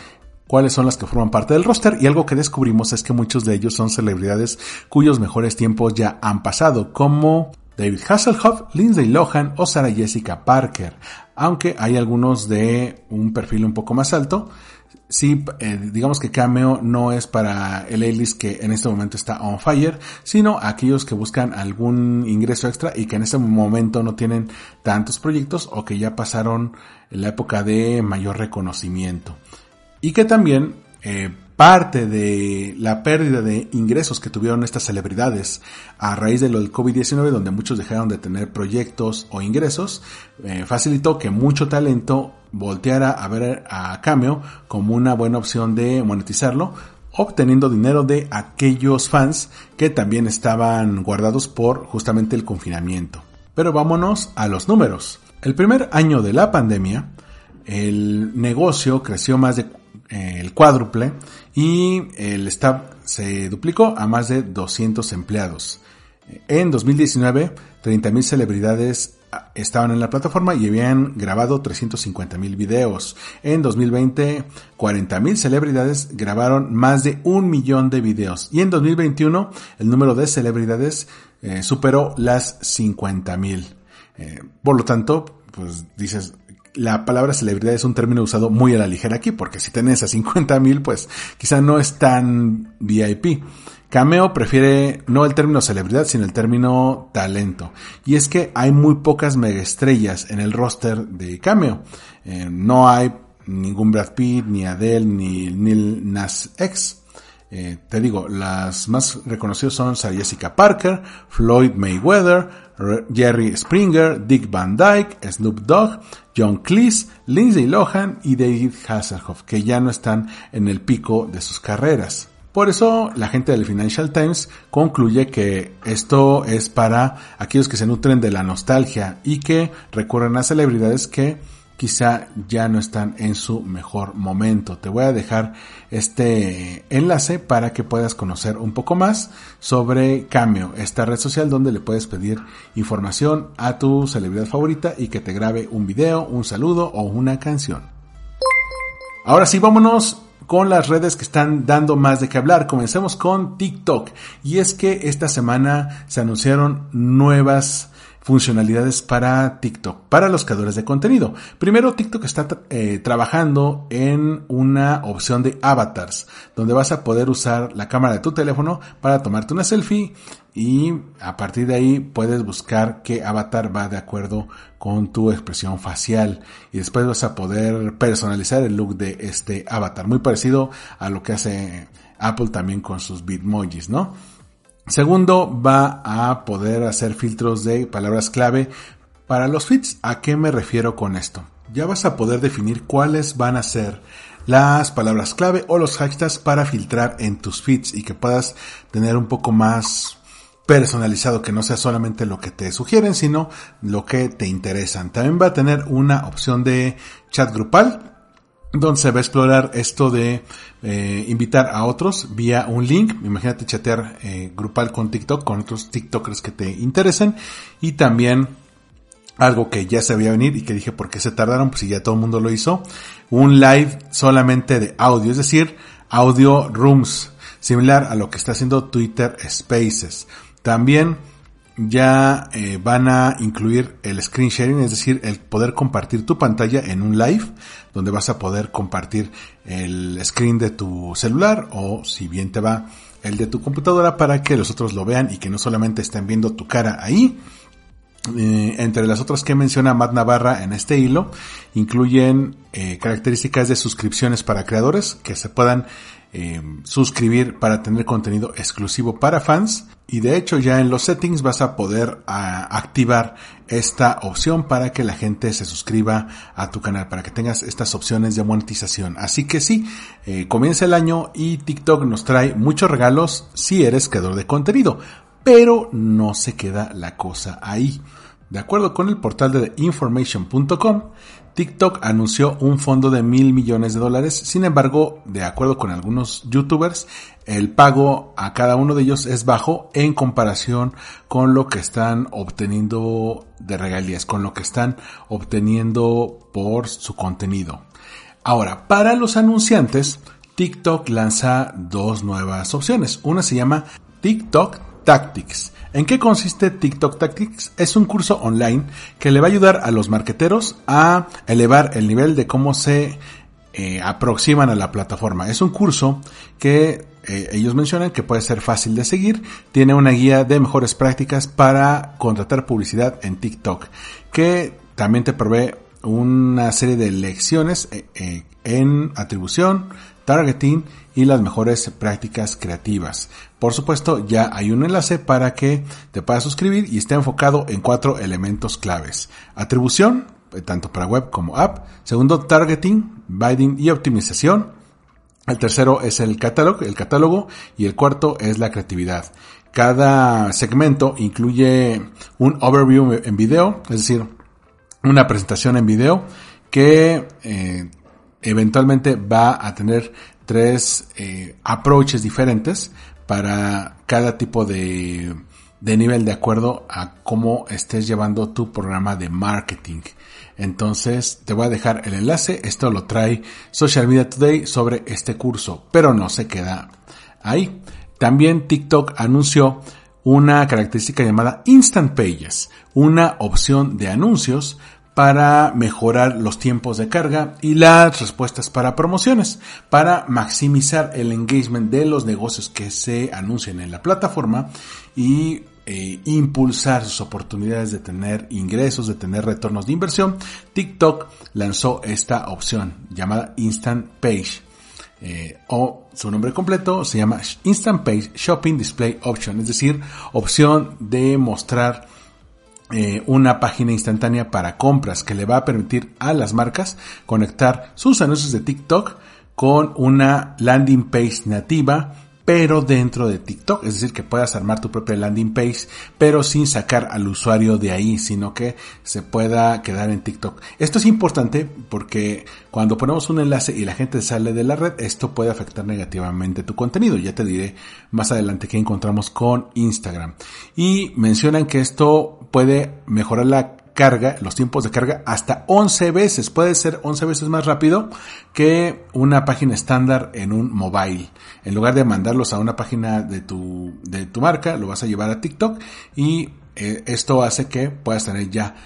cuáles son las que forman parte del roster. Y algo que descubrimos es que muchos de ellos son celebridades cuyos mejores tiempos ya han pasado, como David Hasselhoff, Lindsay Lohan o Sarah Jessica Parker, aunque hay algunos de un perfil un poco más alto. Sí, eh, digamos que Cameo no es para el A-list que en este momento está on fire, sino aquellos que buscan algún ingreso extra y que en este momento no tienen tantos proyectos o que ya pasaron la época de mayor reconocimiento y que también eh, parte de la pérdida de ingresos que tuvieron estas celebridades a raíz de lo del COVID-19, donde muchos dejaron de tener proyectos o ingresos, eh, facilitó que mucho talento volteara a ver a Cameo como una buena opción de monetizarlo, obteniendo dinero de aquellos fans que también estaban guardados por justamente el confinamiento. Pero vámonos a los números. El primer año de la pandemia, el negocio creció más de el cuádruple y el staff se duplicó a más de 200 empleados. En 2019, 30.000 celebridades estaban en la plataforma y habían grabado 350.000 videos. En 2020, 40.000 celebridades grabaron más de un millón de videos. Y en 2021, el número de celebridades eh, superó las 50.000. Eh, por lo tanto, pues dices, la palabra celebridad es un término usado muy a la ligera aquí, porque si tenés a 50 mil, pues quizá no es tan VIP. Cameo prefiere no el término celebridad, sino el término talento. Y es que hay muy pocas megaestrellas en el roster de Cameo. Eh, no hay ningún Brad Pitt, ni Adele, ni Neil Nas X. Eh, te digo, las más reconocidas son Jessica Parker, Floyd Mayweather, Jerry Springer, Dick Van Dyke, Snoop Dogg, John Cleese, Lindsay Lohan y David Hasselhoff, que ya no están en el pico de sus carreras. Por eso la gente del Financial Times concluye que esto es para aquellos que se nutren de la nostalgia y que recurren a celebridades que quizá ya no están en su mejor momento. Te voy a dejar este enlace para que puedas conocer un poco más sobre Cameo, esta red social donde le puedes pedir información a tu celebridad favorita y que te grabe un video, un saludo o una canción. Ahora sí, vámonos con las redes que están dando más de qué hablar. Comencemos con TikTok. Y es que esta semana se anunciaron nuevas funcionalidades para TikTok, para los creadores de contenido. Primero, TikTok está eh, trabajando en una opción de avatars, donde vas a poder usar la cámara de tu teléfono para tomarte una selfie y a partir de ahí puedes buscar qué avatar va de acuerdo con tu expresión facial y después vas a poder personalizar el look de este avatar, muy parecido a lo que hace Apple también con sus Bitmojis, ¿no? Segundo, va a poder hacer filtros de palabras clave para los feeds. ¿A qué me refiero con esto? Ya vas a poder definir cuáles van a ser las palabras clave o los hashtags para filtrar en tus feeds y que puedas tener un poco más personalizado, que no sea solamente lo que te sugieren, sino lo que te interesan. También va a tener una opción de chat grupal donde se va a explorar esto de eh, invitar a otros vía un link. Imagínate chatear eh, grupal con TikTok, con otros TikTokers que te interesen. Y también algo que ya se había venir y que dije por qué se tardaron, pues si ya todo el mundo lo hizo. Un live solamente de audio, es decir, audio rooms, similar a lo que está haciendo Twitter Spaces. También ya eh, van a incluir el screen sharing, es decir, el poder compartir tu pantalla en un live, donde vas a poder compartir el screen de tu celular o si bien te va el de tu computadora para que los otros lo vean y que no solamente estén viendo tu cara ahí. Eh, entre las otras que menciona Matt Navarra en este hilo, incluyen eh, características de suscripciones para creadores que se puedan eh, suscribir para tener contenido exclusivo para fans. Y de hecho ya en los settings vas a poder activar esta opción para que la gente se suscriba a tu canal, para que tengas estas opciones de monetización. Así que sí, eh, comienza el año y TikTok nos trae muchos regalos si eres creador de contenido. Pero no se queda la cosa ahí. De acuerdo con el portal de information.com, TikTok anunció un fondo de mil millones de dólares. Sin embargo, de acuerdo con algunos youtubers, el pago a cada uno de ellos es bajo en comparación con lo que están obteniendo de regalías, con lo que están obteniendo por su contenido. Ahora, para los anunciantes, TikTok lanza dos nuevas opciones. Una se llama TikTok Tactics ¿En qué consiste TikTok Tactics? Es un curso online que le va a ayudar a los marqueteros a elevar el nivel de cómo se eh, aproximan a la plataforma. Es un curso que eh, ellos mencionan que puede ser fácil de seguir. Tiene una guía de mejores prácticas para contratar publicidad en TikTok, que también te provee una serie de lecciones eh, en atribución, targeting y las mejores prácticas creativas. Por supuesto, ya hay un enlace para que te puedas suscribir y esté enfocado en cuatro elementos claves. Atribución, eh, tanto para web como app. Segundo, targeting, binding y optimización. El tercero es el catálogo, el catálogo y el cuarto es la creatividad. Cada segmento incluye un overview en video, es decir, una presentación en video que eh, eventualmente va a tener tres eh, approaches diferentes para cada tipo de, de nivel de acuerdo a cómo estés llevando tu programa de marketing. Entonces te voy a dejar el enlace, esto lo trae Social Media Today sobre este curso, pero no se queda ahí. También TikTok anunció una característica llamada Instant Pages, una opción de anuncios para mejorar los tiempos de carga y las respuestas para promociones, para maximizar el engagement de los negocios que se anuncian en la plataforma y eh, impulsar sus oportunidades de tener ingresos, de tener retornos de inversión, TikTok lanzó esta opción llamada Instant Page. Eh, o su nombre completo se llama Instant Page Shopping Display Option, es decir, opción de mostrar eh, una página instantánea para compras que le va a permitir a las marcas conectar sus anuncios de TikTok con una landing page nativa pero dentro de TikTok, es decir, que puedas armar tu propia landing page, pero sin sacar al usuario de ahí, sino que se pueda quedar en TikTok. Esto es importante porque cuando ponemos un enlace y la gente sale de la red, esto puede afectar negativamente tu contenido. Ya te diré más adelante qué encontramos con Instagram. Y mencionan que esto puede mejorar la carga, los tiempos de carga hasta 11 veces. Puede ser 11 veces más rápido que una página estándar en un mobile. En lugar de mandarlos a una página de tu, de tu marca, lo vas a llevar a TikTok y eh, esto hace que puedas tener ya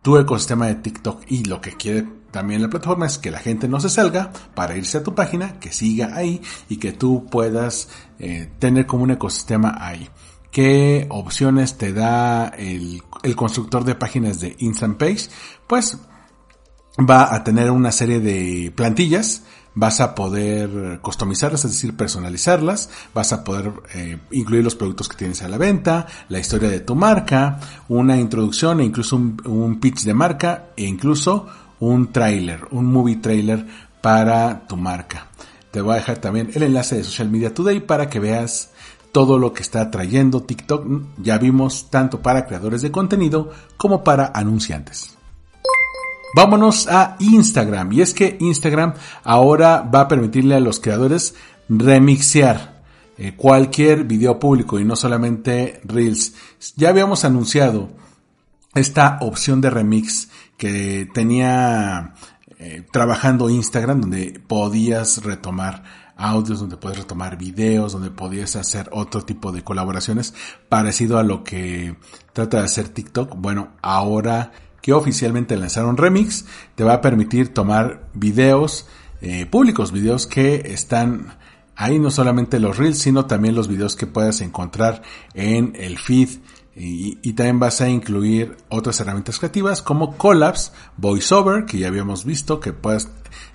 tu ecosistema de TikTok y lo que quiere también la plataforma es que la gente no se salga para irse a tu página, que siga ahí y que tú puedas eh, tener como un ecosistema ahí qué opciones te da el, constructor de páginas de Instant Page, pues va a tener una serie de plantillas, vas a poder customizarlas, es decir, personalizarlas, vas a poder eh, incluir los productos que tienes a la venta, la historia de tu marca, una introducción e incluso un, un pitch de marca e incluso un trailer, un movie trailer para tu marca. Te voy a dejar también el enlace de Social Media Today para que veas todo lo que está trayendo TikTok, ya vimos tanto para creadores de contenido como para anunciantes. Vámonos a Instagram. Y es que Instagram ahora va a permitirle a los creadores remixear eh, cualquier video público y no solamente Reels. Ya habíamos anunciado esta opción de remix que tenía eh, trabajando Instagram donde podías retomar audios, donde puedes retomar videos, donde podías hacer otro tipo de colaboraciones parecido a lo que trata de hacer TikTok. Bueno, ahora que oficialmente lanzaron Remix, te va a permitir tomar videos eh, públicos, videos que están ahí no solamente los reels, sino también los videos que puedas encontrar en el feed y, y, también vas a incluir otras herramientas creativas como Collabs, VoiceOver, que ya habíamos visto que puedes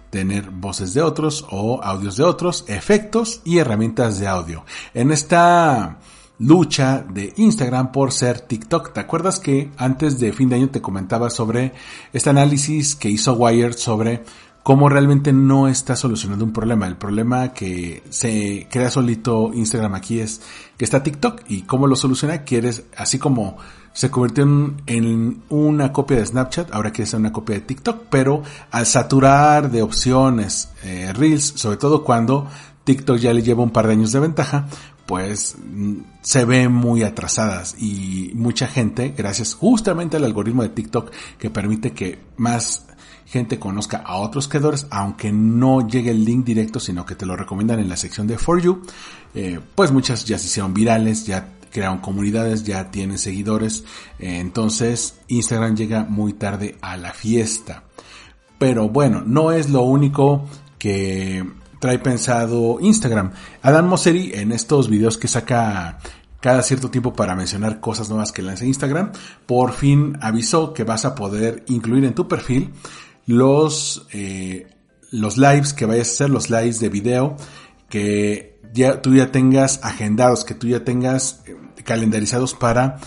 tener voces de otros o audios de otros, efectos y herramientas de audio. En esta lucha de Instagram por ser TikTok. ¿Te acuerdas que antes de fin de año te comentaba sobre este análisis que hizo Wired sobre cómo realmente no está solucionando un problema? El problema que se crea solito Instagram aquí es que está TikTok y cómo lo soluciona, quieres así como se convirtió en, una copia de Snapchat, ahora quiere ser una copia de TikTok, pero al saturar de opciones eh, Reels, sobre todo cuando TikTok ya le lleva un par de años de ventaja, pues mm, se ve muy atrasadas y mucha gente, gracias justamente al algoritmo de TikTok que permite que más gente conozca a otros creadores, aunque no llegue el link directo, sino que te lo recomiendan en la sección de For You, eh, pues muchas ya se hicieron virales, ya crearon comunidades, ya tienen seguidores, entonces Instagram llega muy tarde a la fiesta. Pero bueno, no es lo único que trae pensado Instagram. Adam Mosseri en estos videos que saca cada cierto tiempo para mencionar cosas nuevas que lanza Instagram, por fin avisó que vas a poder incluir en tu perfil los, eh, los lives que vayas a hacer, los lives de video que ya tú ya tengas agendados, que tú ya tengas eh, calendarizados para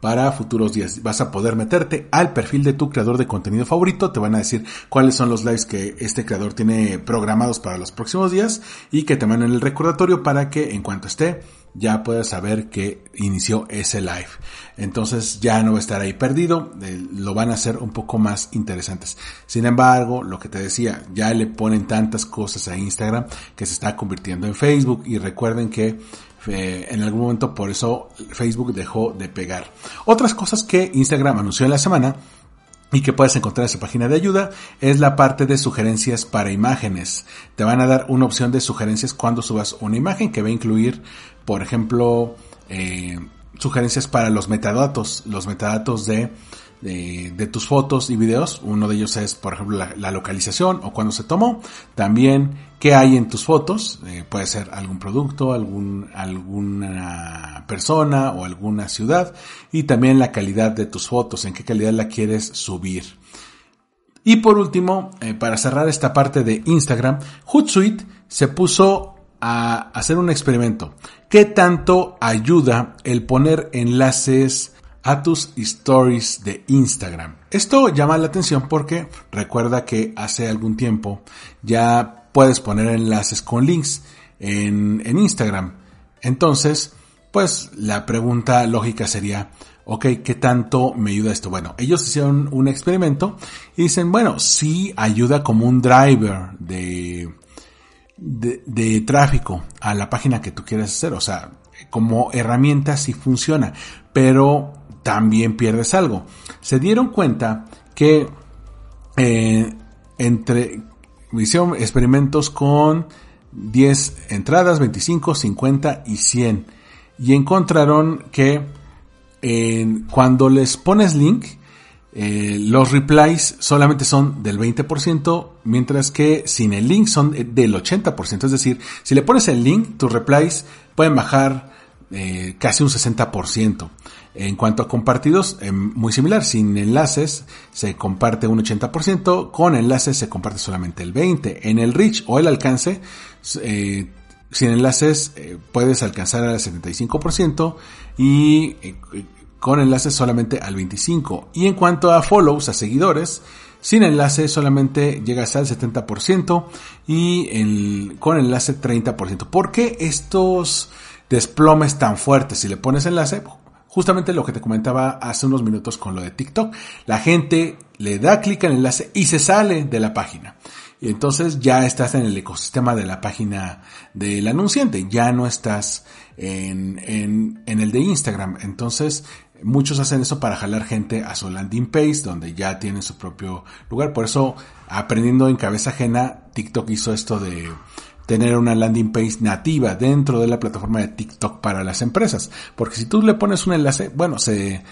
para futuros días. Vas a poder meterte al perfil de tu creador de contenido favorito, te van a decir cuáles son los lives que este creador tiene programados para los próximos días y que te manden el recordatorio para que en cuanto esté ya puedas saber que inició ese live. Entonces ya no va a estar ahí perdido, eh, lo van a hacer un poco más interesantes. Sin embargo, lo que te decía, ya le ponen tantas cosas a Instagram que se está convirtiendo en Facebook y recuerden que Eh, en algún momento por eso Facebook dejó de pegar. Otras cosas que Instagram anunció en la semana y que puedes encontrar en su página de ayuda es la parte de sugerencias para imágenes. Te van a dar una opción de sugerencias cuando subas una imagen que va a incluir, por ejemplo, eh, sugerencias para los metadatos, los metadatos de de, tus fotos y videos. Uno de ellos es, por ejemplo, la, localización o cuando se tomó. También qué hay en tus fotos. Eh, puede ser algún producto, algún, alguna persona o alguna ciudad. Y también la calidad de tus fotos, en qué calidad la quieres subir. Y por último, eh, para cerrar esta parte de Instagram, Hootsuite se puso a hacer un experimento. ¿Qué tanto ayuda el poner enlaces a tus stories de Instagram. Esto llama la atención porque recuerda que hace algún tiempo ya puedes poner enlaces con links en, Instagram. Entonces, pues la pregunta lógica sería, ok, ¿qué tanto me ayuda esto? Bueno, ellos hicieron un experimento y dicen, bueno, sí ayuda como un driver de, de, de, tráfico a la página que tú quieres hacer. O sea, como herramienta sí funciona, pero también pierdes algo. Se dieron cuenta que eh, entre hicieron experimentos con 10 entradas, 25, 50 y 100 y encontraron que cuando les pones link eh, los replies solamente son del 20%, mientras que sin el link son del 80%. Es decir, si le pones el link, tus replies pueden bajar eh, casi un 60%. En cuanto a compartidos, eh, muy similar, sin enlaces se comparte un 80%, con enlaces se comparte solamente el 20%. En el reach o el alcance, eh, sin enlaces puedes alcanzar al 75% y con enlaces solamente al 25%. Y en cuanto a follows, a seguidores, sin enlace solamente llegas al 70% y con enlace 30%. ¿Por qué estos desplomes tan fuertes. Si le pones enlace, justamente lo que te comentaba hace unos minutos con lo de TikTok, la gente le da clic al enlace y se sale de la página. Y entonces ya estás en el ecosistema de la página del anunciante, ya no estás en, en, en el de Instagram. Entonces, muchos hacen eso para jalar gente a su landing page, donde ya tienen su propio lugar. Por eso, aprendiendo en cabeza ajena, TikTok hizo esto de tener una landing page nativa dentro de la plataforma de TikTok para las empresas. Porque si tú le pones un enlace, bueno, se,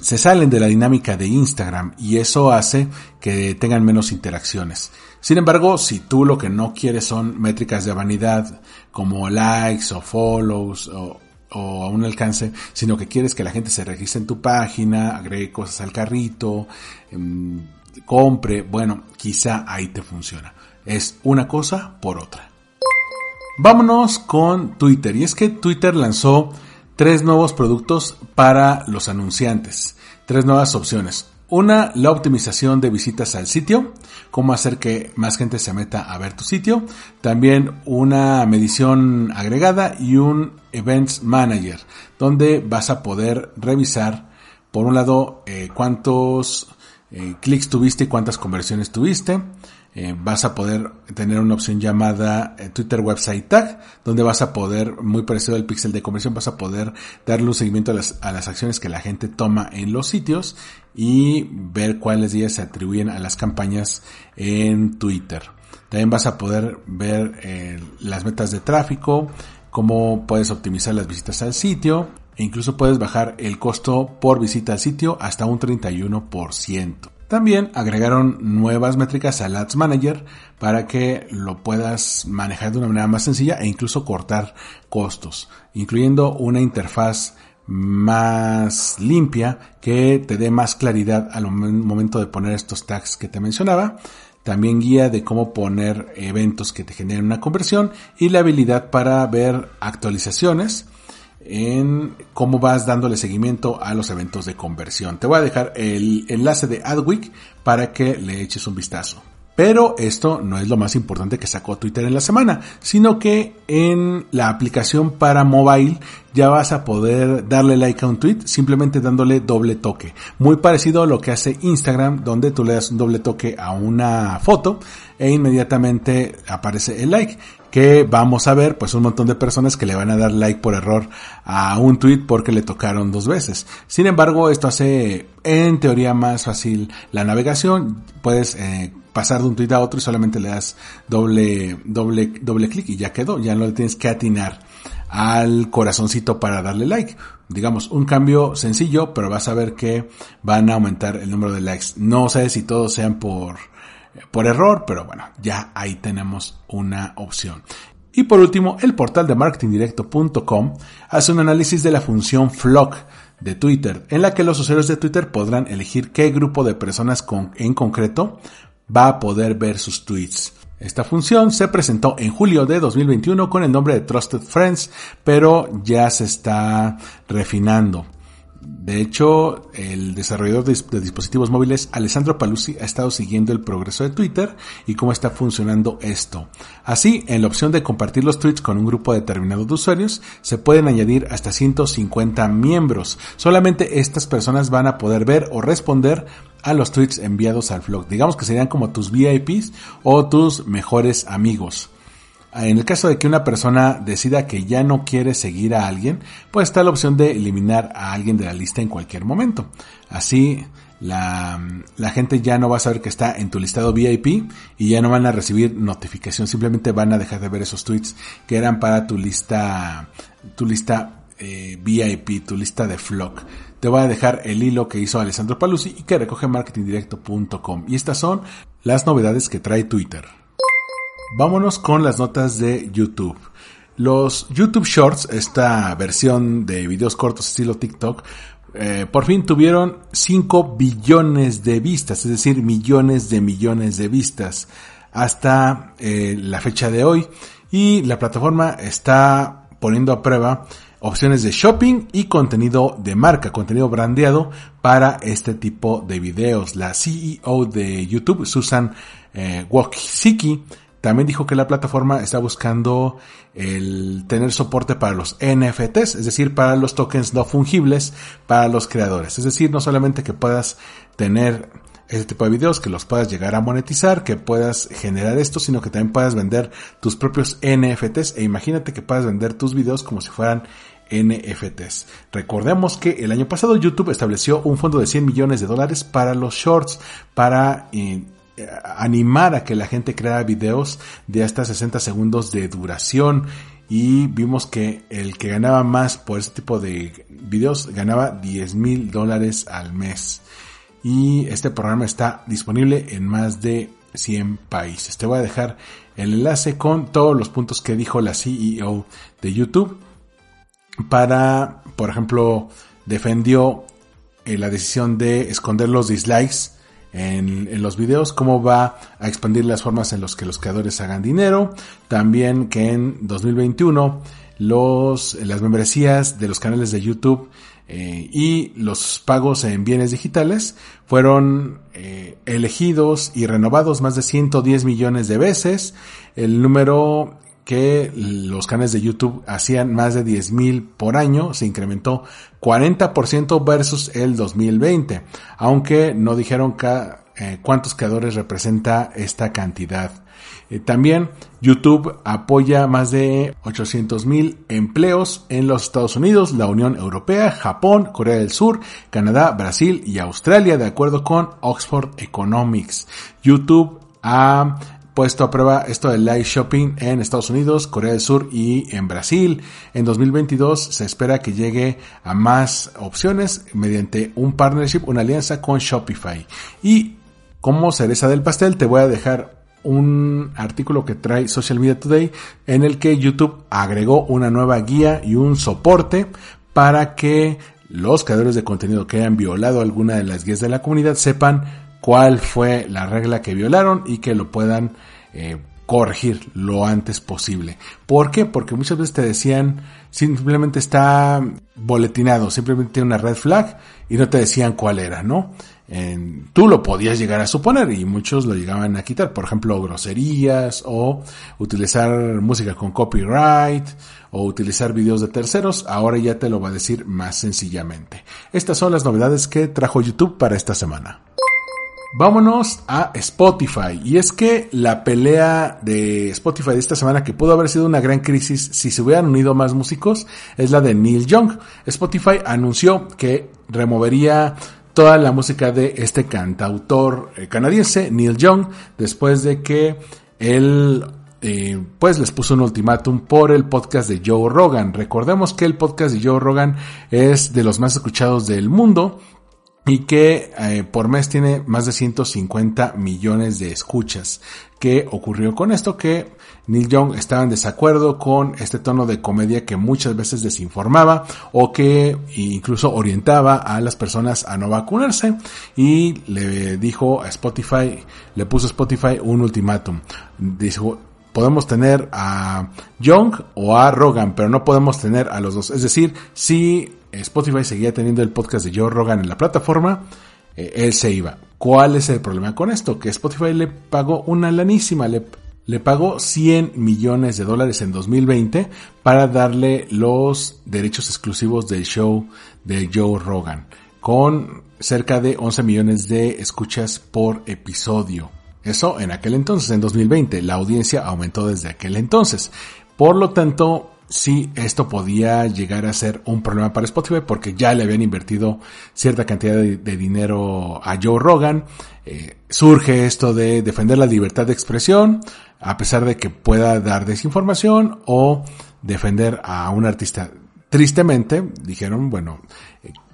salen de la dinámica de Instagram y eso hace que tengan menos interacciones. Sin embargo, si tú lo que no quieres son métricas de vanidad como likes o follows o, o a un alcance, sino que quieres que la gente se registre en tu página, agregue cosas al carrito, em, compre, bueno, quizá ahí te funciona. Es una cosa por otra. Vámonos con Twitter. Y es que Twitter lanzó tres nuevos productos para los anunciantes. Tres nuevas opciones. Una, la optimización de visitas al sitio, cómo hacer que más gente se meta a ver tu sitio. También una medición agregada y un Events Manager, donde vas a poder revisar, por un lado, eh, cuántos eh, clics tuviste y cuántas conversiones tuviste. Eh, vas a poder tener una opción llamada eh, Twitter Website Tag, donde vas a poder, muy parecido al pixel de conversión, vas a poder darle un seguimiento a las, a las acciones que la gente toma en los sitios y ver cuáles días se atribuyen a las campañas en Twitter. También vas a poder ver eh, las metas de tráfico, cómo puedes optimizar las visitas al sitio e incluso puedes bajar el costo por visita al sitio hasta un 31%. También agregaron nuevas métricas al Ads Manager para que lo puedas manejar de una manera más sencilla e incluso cortar costos, incluyendo una interfaz más limpia que te dé más claridad al momento de poner estos tags que te mencionaba. También guía de cómo poner eventos que te generen una conversión y la habilidad para ver actualizaciones en cómo vas dándole seguimiento a los eventos de conversión. Te voy a dejar el enlace de Adweek para que le eches un vistazo. Pero esto no es lo más importante que sacó Twitter en la semana, sino que en la aplicación para mobile ya vas a poder darle like a un tweet simplemente dándole doble toque. Muy parecido a lo que hace Instagram, donde tú le das un doble toque a una foto e inmediatamente aparece el like que vamos a ver pues un montón de personas que le van a dar like por error a un tweet porque le tocaron dos veces. Sin embargo, esto hace en teoría más fácil la navegación. Puedes eh, pasar de un tweet a otro y solamente le das doble, doble, doble clic y ya quedó. Ya no le tienes que atinar al corazoncito para darle like. Digamos, un cambio sencillo, pero vas a ver que van a aumentar el número de likes. No sé si todos sean por por error, pero bueno, ya ahí tenemos una opción. Y por último, el portal de marketingdirecto.com hace un análisis de la función Flock de Twitter, en la que los usuarios de Twitter podrán elegir qué grupo de personas en concreto va a poder ver sus tweets. Esta función se presentó en julio de 2021 con el nombre de Trusted Friends, pero ya se está refinando. De hecho, el desarrollador de, dispositivos móviles Alessandro Paluzzi ha estado siguiendo el progreso de Twitter y cómo está funcionando esto. Así, en la opción de compartir los tweets con un grupo determinado de usuarios, se pueden añadir hasta 150 miembros. Solamente estas personas van a poder ver o responder a los tweets enviados al blog. Digamos que serían como tus VIPs o tus mejores amigos. En el caso de que una persona decida que ya no quiere seguir a alguien, pues está la opción de eliminar a alguien de la lista en cualquier momento. Así la, la, gente ya no va a saber que está en tu listado VIP y ya no van a recibir notificación, simplemente van a dejar de ver esos tweets que eran para tu lista, tu lista eh, VIP, tu lista de flock. Te voy a dejar el hilo que hizo Alessandro Paluzzi y que recoge marketingdirecto.com. Y estas son las novedades que trae Twitter. Vámonos con las notas de YouTube. Los YouTube Shorts, esta versión de videos cortos estilo TikTok, eh, por fin tuvieron 5 billones de vistas, es decir, millones de millones de vistas hasta eh, la fecha de hoy. Y la plataforma está poniendo a prueba opciones de shopping y contenido de marca, contenido brandeado para este tipo de videos. La CEO de YouTube, Susan eh, Wojcicki, también dijo que la plataforma está buscando el tener soporte para los NFTs, es decir, para los tokens no fungibles para los creadores. Es decir, no solamente que puedas tener este tipo de videos, que los puedas llegar a monetizar, que puedas generar esto, sino que también puedas vender tus propios NFTs e imagínate que puedas vender tus videos como si fueran NFTs. Recordemos que el año pasado YouTube estableció un fondo de 100 millones de dólares para los shorts, para eh, animar a que la gente creara videos de hasta 60 segundos de duración y vimos que el que ganaba más por este tipo de videos ganaba 10 mil dólares al mes. Y este programa está disponible en más de 100 países. Te voy a dejar el enlace con todos los puntos que dijo la CEO de YouTube para, por ejemplo, defendió eh, la decisión de esconder los dislikes en, los videos, cómo va a expandir las formas en las que los creadores hagan dinero. También que en 2021 los, las membresías de los canales de YouTube eh, y los pagos en bienes digitales fueron eh, elegidos y renovados más de 110 millones de veces. El número que los canales de YouTube hacían más de 10 mil por año, se incrementó 40% versus el 2020, aunque no dijeron eh, cuántos creadores representa esta cantidad. Eh, también YouTube apoya más de 800 mil empleos en los Estados Unidos, la Unión Europea, Japón, Corea del Sur, Canadá, Brasil y Australia, de acuerdo con Oxford Economics. YouTube ha puesto a prueba esto del live shopping en Estados Unidos, Corea del Sur y en Brasil. En 2022 se espera que llegue a más opciones mediante un partnership, una alianza con Shopify. Y como cereza del pastel te voy a dejar un artículo que trae Social Media Today en el que YouTube agregó una nueva guía y un soporte para que los creadores de contenido que hayan violado alguna de las guías de la comunidad sepan cuál fue la regla que violaron y que lo puedan eh, corregir lo antes posible. ¿Por qué? Porque muchas veces te decían simplemente está boletinado, simplemente tiene una red flag y no te decían cuál era, ¿no? tú lo podías llegar a suponer y muchos lo llegaban a quitar, por ejemplo, groserías o utilizar música con copyright o utilizar videos de terceros, ahora ya te lo va a decir más sencillamente. Estas son las novedades que trajo YouTube para esta semana. Vámonos a Spotify. Y es que la pelea de Spotify de esta semana, que pudo haber sido una gran crisis si se hubieran unido más músicos, es la de Neil Young. Spotify anunció que removería toda la música de este cantautor eh, canadiense, Neil Young, después de que él eh, pues les puso un ultimátum por el podcast de Joe Rogan. Recordemos que el podcast de Joe Rogan es de los más escuchados del mundo y que eh, por mes tiene más de 150 millones de escuchas. ¿Qué ocurrió con esto? Que Neil Young estaba en desacuerdo con este tono de comedia que muchas veces desinformaba o que incluso orientaba a las personas a no vacunarse y le dijo a Spotify, le puso a Spotify un ultimátum. Dijo, podemos tener a Young o a Rogan, pero no podemos tener a los dos. Es decir, si Spotify seguía teniendo el podcast de Joe Rogan en la plataforma, eh, él se iba. ¿Cuál es el problema con esto? Que Spotify le pagó una lanísima, le, le pagó 100 millones de dólares en 2020 para darle los derechos exclusivos del show de Joe Rogan, con cerca de 11 millones de escuchas por episodio. Eso en aquel entonces, en 2020, la audiencia aumentó desde aquel entonces. Por lo tanto, sí esto podía llegar a ser un problema para Spotify porque ya le habían invertido cierta cantidad de, dinero a Joe Rogan. Eh, surge esto de defender la libertad de expresión a pesar de que pueda dar desinformación o defender a un artista. Tristemente, dijeron, bueno,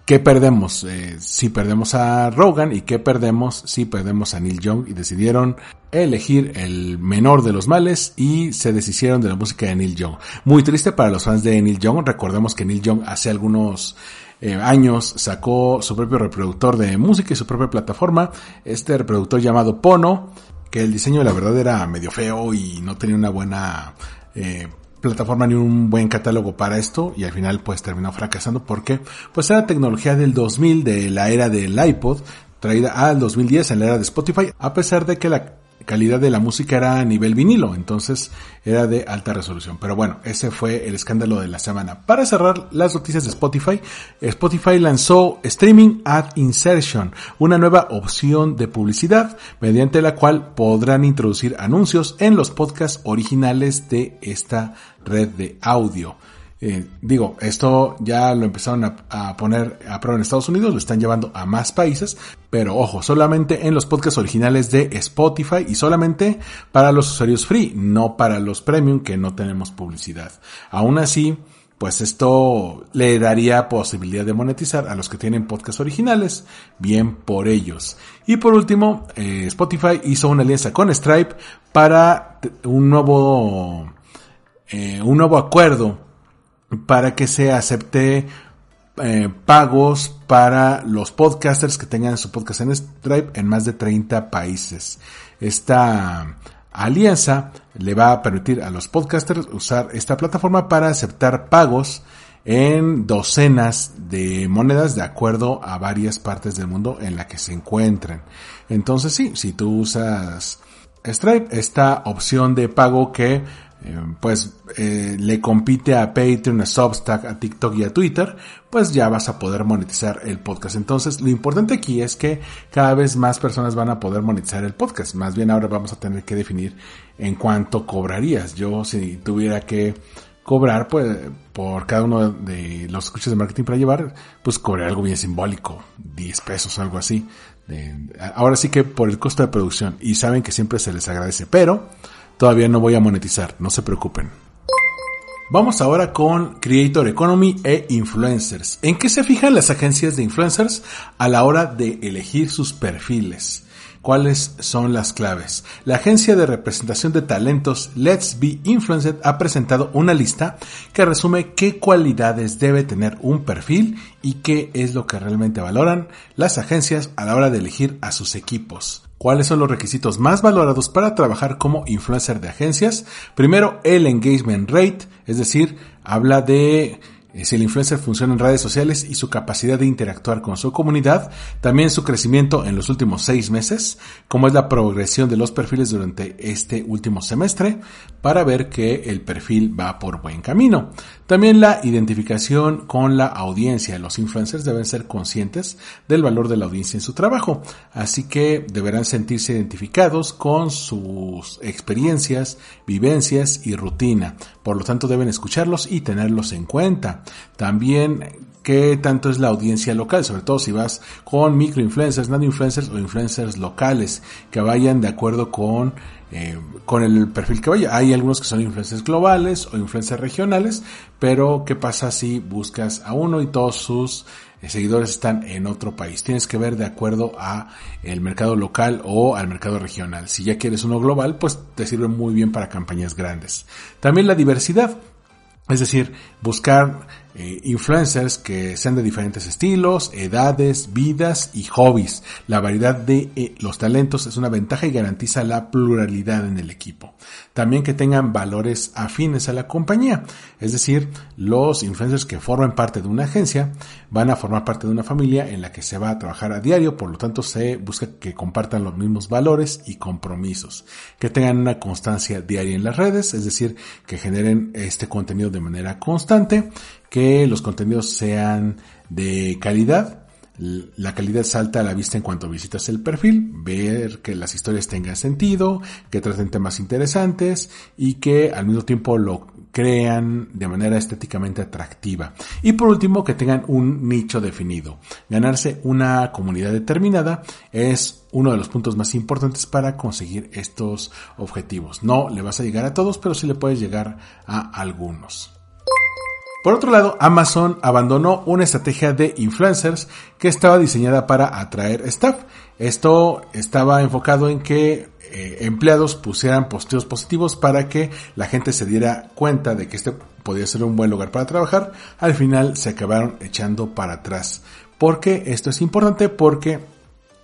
¿Qué perdemos eh, si perdemos a Rogan y qué perdemos si perdemos a Neil Young? Y decidieron elegir el menor de los males y se deshicieron de la música de Neil Young. Muy triste para los fans de Neil Young. Recordemos que Neil Young hace algunos eh, años sacó su propio reproductor de música y su propia plataforma. Este reproductor llamado Pono, que el diseño la verdad era medio feo y no tenía una buena eh, plataforma ni un buen catálogo para esto y al final pues terminó fracasando porque pues era tecnología del 2000 de la era del iPod traída al 2010 en la era de Spotify a pesar de que la calidad de la música era a nivel vinilo, entonces era de alta resolución. Pero bueno, ese fue el escándalo de la semana. Para cerrar las noticias de Spotify, Spotify lanzó Streaming Ad Insertion, una nueva opción de publicidad mediante la cual podrán introducir anuncios en los podcasts originales de esta red de audio. Eh, digo, esto ya lo empezaron a, poner a prueba en Estados Unidos, lo están llevando a más países, pero ojo, solamente en los podcasts originales de Spotify y solamente para los usuarios free, no para los premium que no tenemos publicidad. Aún así, pues esto le daría posibilidad de monetizar a los que tienen podcasts originales, bien por ellos. Y por último, eh, Spotify hizo una alianza con Stripe para un nuevo, eh, un nuevo acuerdo para que se acepte eh, pagos para los podcasters que tengan su podcast en Stripe en más de 30 países. Esta alianza le va a permitir a los podcasters usar esta plataforma para aceptar pagos en docenas de monedas de acuerdo a varias partes del mundo en la que se encuentren. Entonces sí, si tú usas Stripe, esta opción de pago que eh, pues eh, le compite a Patreon, a Substack, a TikTok y a Twitter, pues ya vas a poder monetizar el podcast. Entonces, lo importante aquí es que cada vez más personas van a poder monetizar el podcast. Más bien ahora vamos a tener que definir en cuánto cobrarías. Yo si tuviera que cobrar pues por cada uno de los escuchos de marketing para llevar, pues cobraría algo bien simbólico, 10 pesos, algo así. ahora sí que por el costo de producción y saben que siempre se les agradece, pero Todavía no voy a monetizar, no se preocupen. Vamos ahora con Creator Economy e Influencers. ¿En qué se fijan las agencias de influencers a la hora de elegir sus perfiles? ¿Cuáles son las claves? La agencia de representación de talentos Let's Be Influenced ha presentado una lista que resume qué cualidades debe tener un perfil y qué es lo que realmente valoran las agencias a la hora de elegir a sus equipos. ¿Cuáles son los requisitos más valorados para trabajar como influencer de agencias? Primero, el engagement rate, es decir, habla de si el influencer funciona en redes sociales y su capacidad de interactuar con su comunidad, también su crecimiento en los últimos seis meses, como es la progresión de los perfiles durante este último semestre, para ver que el perfil va por buen camino. También la identificación con la audiencia. Los influencers deben ser conscientes del valor de la audiencia en su trabajo, así que deberán sentirse identificados con sus experiencias, vivencias y rutina. Por lo tanto, deben escucharlos y tenerlos en cuenta. También qué tanto es la audiencia local, sobre todo si vas con microinfluencers, nano influencers o influencers locales que vayan de acuerdo con eh, con el perfil que vaya. Hay algunos que son influencers globales o influencers regionales, pero ¿qué pasa si buscas a uno y todos sus eh, seguidores están en otro país? Tienes que ver de acuerdo a el mercado local o al mercado regional. Si ya quieres uno global, pues te sirve muy bien para campañas grandes. También la diversidad. Es decir, buscar eh, influencers que sean de diferentes estilos, edades, vidas y hobbies. La variedad de eh, los talentos es una ventaja y garantiza la pluralidad en el equipo. También que tengan valores afines a la compañía. Es decir, los influencers que forman parte de una agencia van a formar parte de una familia en la que se va a trabajar a diario, por lo tanto se busca que compartan los mismos valores y compromisos. Que tengan una constancia diaria en las redes, es decir, que generen este contenido de manera constante que los contenidos sean de calidad. La calidad salta a la vista en cuanto visitas el perfil, ver que las historias tengan sentido, que traten temas interesantes y que al mismo tiempo lo crean de manera estéticamente atractiva. Y por último, que tengan un nicho definido. Ganarse una comunidad determinada es uno de los puntos más importantes para conseguir estos objetivos. No le vas a llegar a todos, pero sí le puedes llegar a algunos. Por otro lado, Amazon abandonó una estrategia de influencers que estaba diseñada para atraer staff. Esto estaba enfocado en que eh, empleados pusieran posteos positivos para que la gente se diera cuenta de que este podía ser un buen lugar para trabajar. Al final se acabaron echando para atrás. ¿Por qué esto es importante? Porque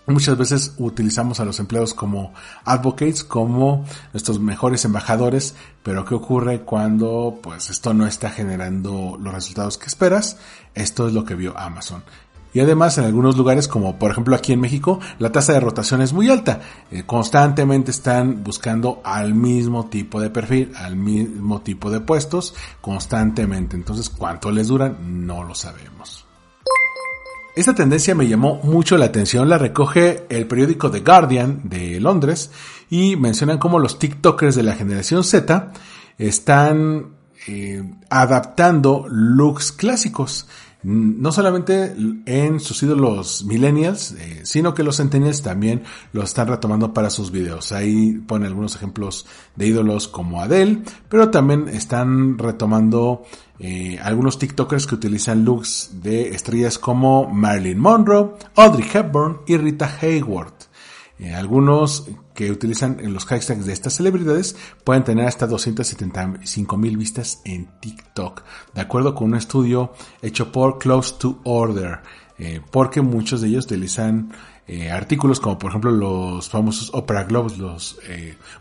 Muchas veces utilizamos a los empleados como advocates, como nuestros mejores embajadores, pero ¿qué ocurre cuando pues esto no está generando los resultados que esperas? Esto es lo que vio Amazon. Y además en algunos lugares, como por ejemplo aquí en México, la tasa de rotación es muy alta. Eh, constantemente están buscando al mismo tipo de perfil, al mismo tipo de puestos, constantemente. Entonces, ¿cuánto les duran? No lo sabemos. Esta tendencia me llamó mucho la atención, la recoge el periódico The Guardian de Londres y mencionan cómo los TikTokers de la generación Z están eh, adaptando looks clásicos no solamente en sus ídolos millennials, eh, sino que los centennials también lo están retomando para sus videos. Ahí pone algunos ejemplos de ídolos como Adele, pero también están retomando eh, algunos TikTokers que utilizan looks de estrellas como Marilyn Monroe, Audrey Hepburn y Rita Hayworth. Eh, algunos que utilizan los hashtags de estas celebridades pueden tener hasta 275 mil vistas en TikTok, de acuerdo con un estudio hecho por Close to Order, eh, porque muchos de ellos utilizan eh, artículos como por ejemplo los famosos Opera Globes, los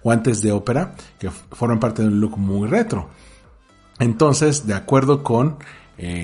guantes de ópera, que forman parte de un look muy retro. Entonces, de acuerdo con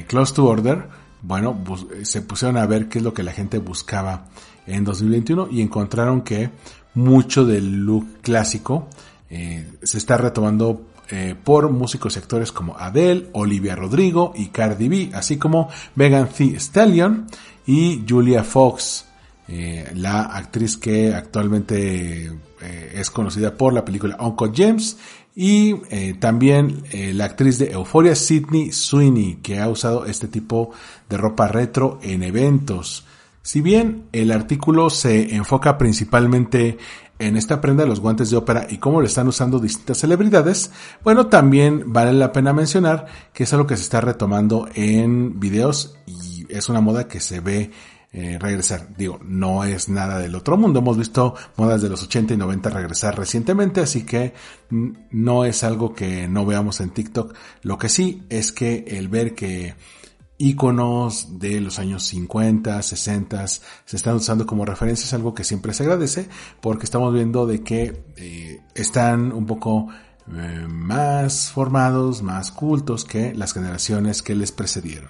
Close to Order, bueno, se pusieron a ver qué es lo que la gente buscaba en 2021 y encontraron que mucho del look clásico eh, se está retomando eh, por músicos y actores como Adele, Olivia Rodrigo y Cardi B, así como Megan Thee Stallion y Julia Fox, eh, la actriz que actualmente es conocida por la película Uncle James y también la actriz de Euphoria Sidney Sweeney que ha usado este tipo de ropa retro en eventos. Si bien el artículo se enfoca principalmente en esta prenda de los guantes de ópera y cómo lo están usando distintas celebridades, bueno, también vale la pena mencionar que es algo que se está retomando en videos y es una moda que se ve eh, regresar. Digo, no es nada del otro mundo. Hemos visto modas de los 80 y 90 regresar recientemente, así que no es algo que no veamos en TikTok. Lo que sí es que el ver que iconos de los años 50, 60 se están usando como referencia es algo que siempre se agradece porque estamos viendo de que eh, están un poco eh, más formados, más cultos que las generaciones que les precedieron.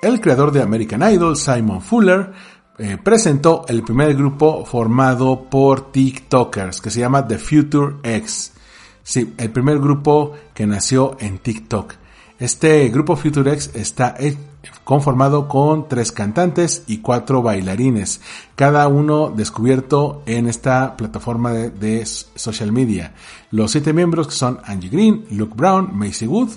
El creador de American Idol, Simon Fuller, eh, presentó el primer grupo formado por TikTokers que se llama The Future X. Sí, el primer grupo que nació en TikTok. Este grupo Future X está conformado con tres cantantes y cuatro bailarines, cada uno descubierto en esta plataforma de, social media. Los siete miembros que son Angie Green, Luke Brown, Macy Wood,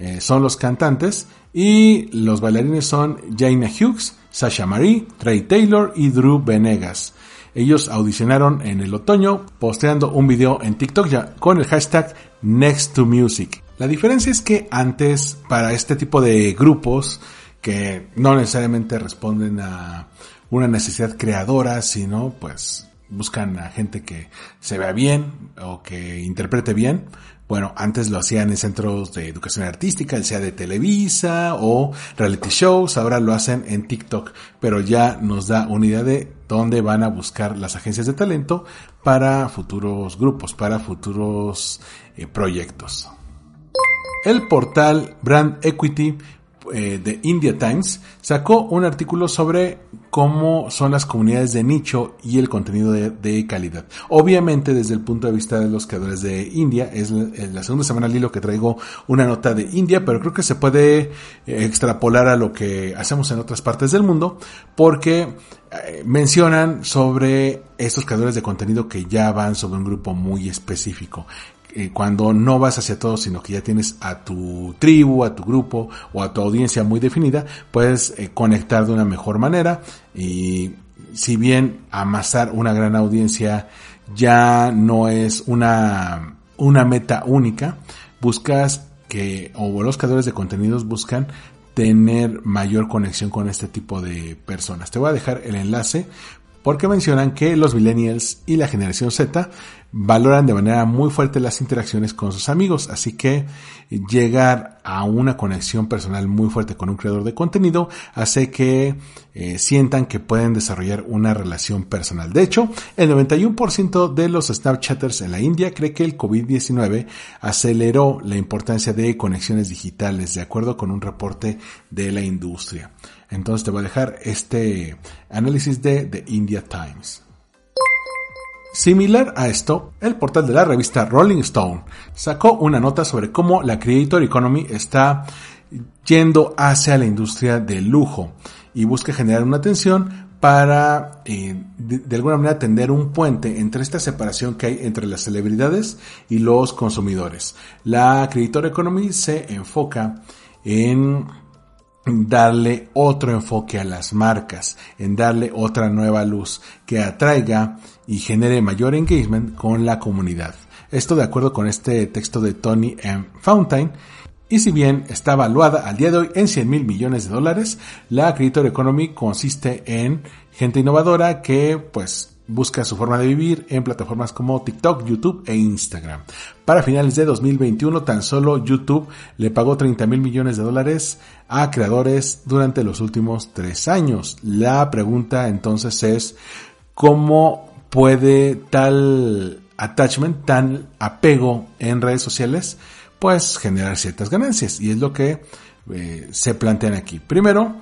eh, son los cantantes y los bailarines son Jaina Hughes, Sasha Marie, Trey Taylor y Drew Venegas. Ellos audicionaron en el otoño posteando un video en TikTok ya con el hashtag Next to Music. La diferencia es que antes para este tipo de grupos que no necesariamente responden a una necesidad creadora, sino pues buscan a gente que se vea bien o que interprete bien, bueno, antes lo hacían en centros de educación artística, sea de Televisa o reality shows, ahora lo hacen en TikTok, pero ya nos da una idea de dónde van a buscar las agencias de talento para futuros grupos, para futuros eh, proyectos. El portal Brand Equity eh, de India Times sacó un artículo sobre cómo son las comunidades de nicho y el contenido de, calidad. Obviamente desde el punto de vista de los creadores de India, es la, segunda semana al hilo que traigo una nota de India, pero creo que se puede eh, extrapolar a lo que hacemos en otras partes del mundo, porque eh, mencionan sobre estos creadores de contenido que ya van sobre un grupo muy específico. Eh, cuando no vas hacia todos, sino que ya tienes a tu tribu, a tu grupo o a tu audiencia muy definida, puedes eh, conectar de una mejor manera y si bien amasar una gran audiencia ya no es una, una meta única, buscas que, o los creadores de contenidos buscan tener mayor conexión con este tipo de personas. Te voy a dejar el enlace porque mencionan que los millennials y la generación Z valoran de manera muy fuerte las interacciones con sus amigos, así que llegar a una conexión personal muy fuerte con un creador de contenido hace que eh, sientan que pueden desarrollar una relación personal. De hecho, el 91% de los Snapchatters en la India cree que el COVID-19 aceleró la importancia de conexiones digitales, de acuerdo con un reporte de la industria. Entonces te voy a dejar este análisis de The India Times. Similar a esto, el portal de la revista Rolling Stone sacó una nota sobre cómo la Creator Economy está yendo hacia la industria del lujo y busca generar una atención para eh, de, alguna manera tender un puente entre esta separación que hay entre las celebridades y los consumidores. La Creator Economy se enfoca en darle otro enfoque a las marcas, en darle otra nueva luz que atraiga y genere mayor engagement con la comunidad. Esto de acuerdo con este texto de Tony M. Fountain. Y si bien está valuada al día de hoy en 100 mil millones de dólares, la Creator Economy consiste en gente innovadora que pues busca su forma de vivir en plataformas como TikTok, YouTube e Instagram. Para finales de 2021, tan solo YouTube le pagó 30 mil millones de dólares a creadores durante los últimos tres años. La pregunta entonces es, ¿cómo puede tal attachment, tal apego en redes sociales, pues generar ciertas ganancias? Y es lo que eh, se plantean aquí. Primero,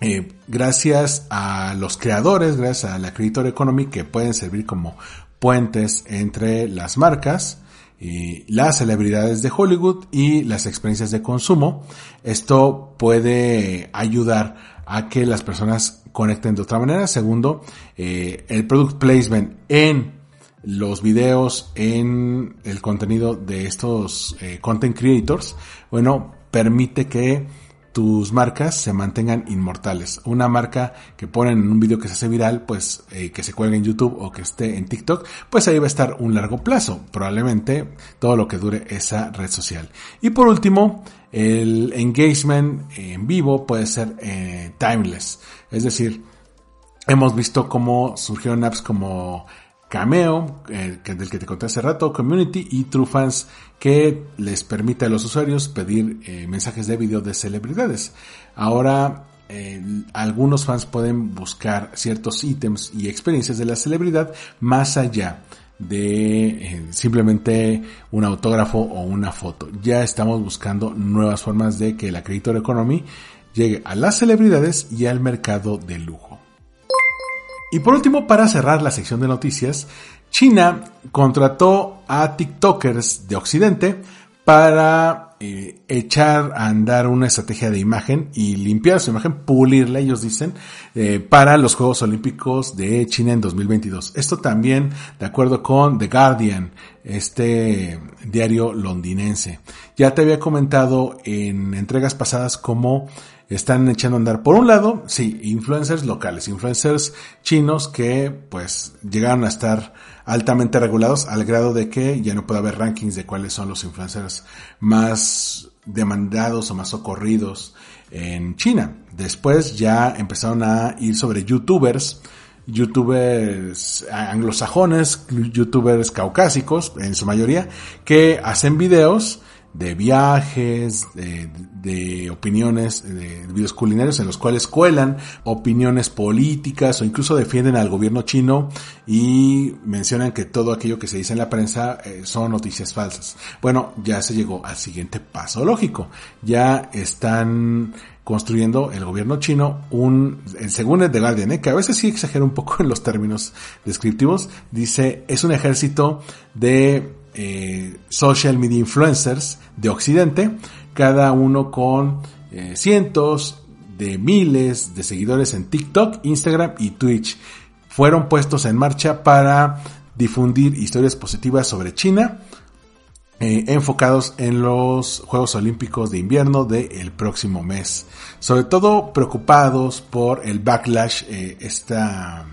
eh, gracias a los creadores, gracias a la Creator Economy que pueden servir como puentes entre las marcas, y las celebridades de Hollywood y las experiencias de consumo. Esto puede ayudar a que las personas conecten de otra manera. Segundo, eh, el product placement en los videos, en el contenido de estos eh, content creators, bueno, permite que tus marcas se mantengan inmortales. Una marca que ponen en un video que se hace viral, pues eh, que se cuelgue en YouTube o que esté en TikTok, pues ahí va a estar un largo plazo, probablemente todo lo que dure esa red social. Y por último, el engagement en vivo puede ser eh, timeless. Es decir, hemos visto cómo surgieron apps como Cameo, eh, del que te conté hace rato, Community y TrueFans, que les permite a los usuarios pedir eh, mensajes de video de celebridades. Ahora, eh, algunos fans pueden buscar ciertos ítems y experiencias de la celebridad más allá de simplemente un autógrafo o una foto. Ya estamos buscando nuevas formas de que la Creator Economy llegue a las celebridades y al mercado de lujo. Y por último, para cerrar la sección de noticias, China contrató a TikTokers de Occidente para eh, echar a andar una estrategia de imagen y limpiar su imagen, pulirla, ellos dicen, eh, para los Juegos Olímpicos de China en 2022. Esto también de acuerdo con The Guardian, este diario londinense. Ya te había comentado en entregas pasadas cómo están echando a andar, por un lado, sí, influencers locales, influencers chinos que pues llegaron a estar altamente regulados al grado de que ya no puede haber rankings de cuáles son los influencers más demandados o más socorridos en China. Después ya empezaron a ir sobre youtubers, youtubers anglosajones, youtubers caucásicos en su mayoría, que hacen videos de viajes, de, opiniones, de videos culinarios en los cuales cuelan opiniones políticas o incluso defienden al gobierno chino y mencionan que todo aquello que se dice en la prensa eh, son noticias falsas. Bueno, ya se llegó al siguiente paso lógico. Ya están construyendo el gobierno chino un, según el The Guardian, ¿eh? que a veces sí exagera un poco en los términos descriptivos, dice, es un ejército de eh, social media influencers de Occidente, cada uno con eh, cientos de miles de seguidores en TikTok, Instagram y Twitch. Fueron puestos en marcha para difundir historias positivas sobre China, eh, enfocados en los Juegos Olímpicos de invierno del próximo mes. Sobre todo preocupados por el backlash, esta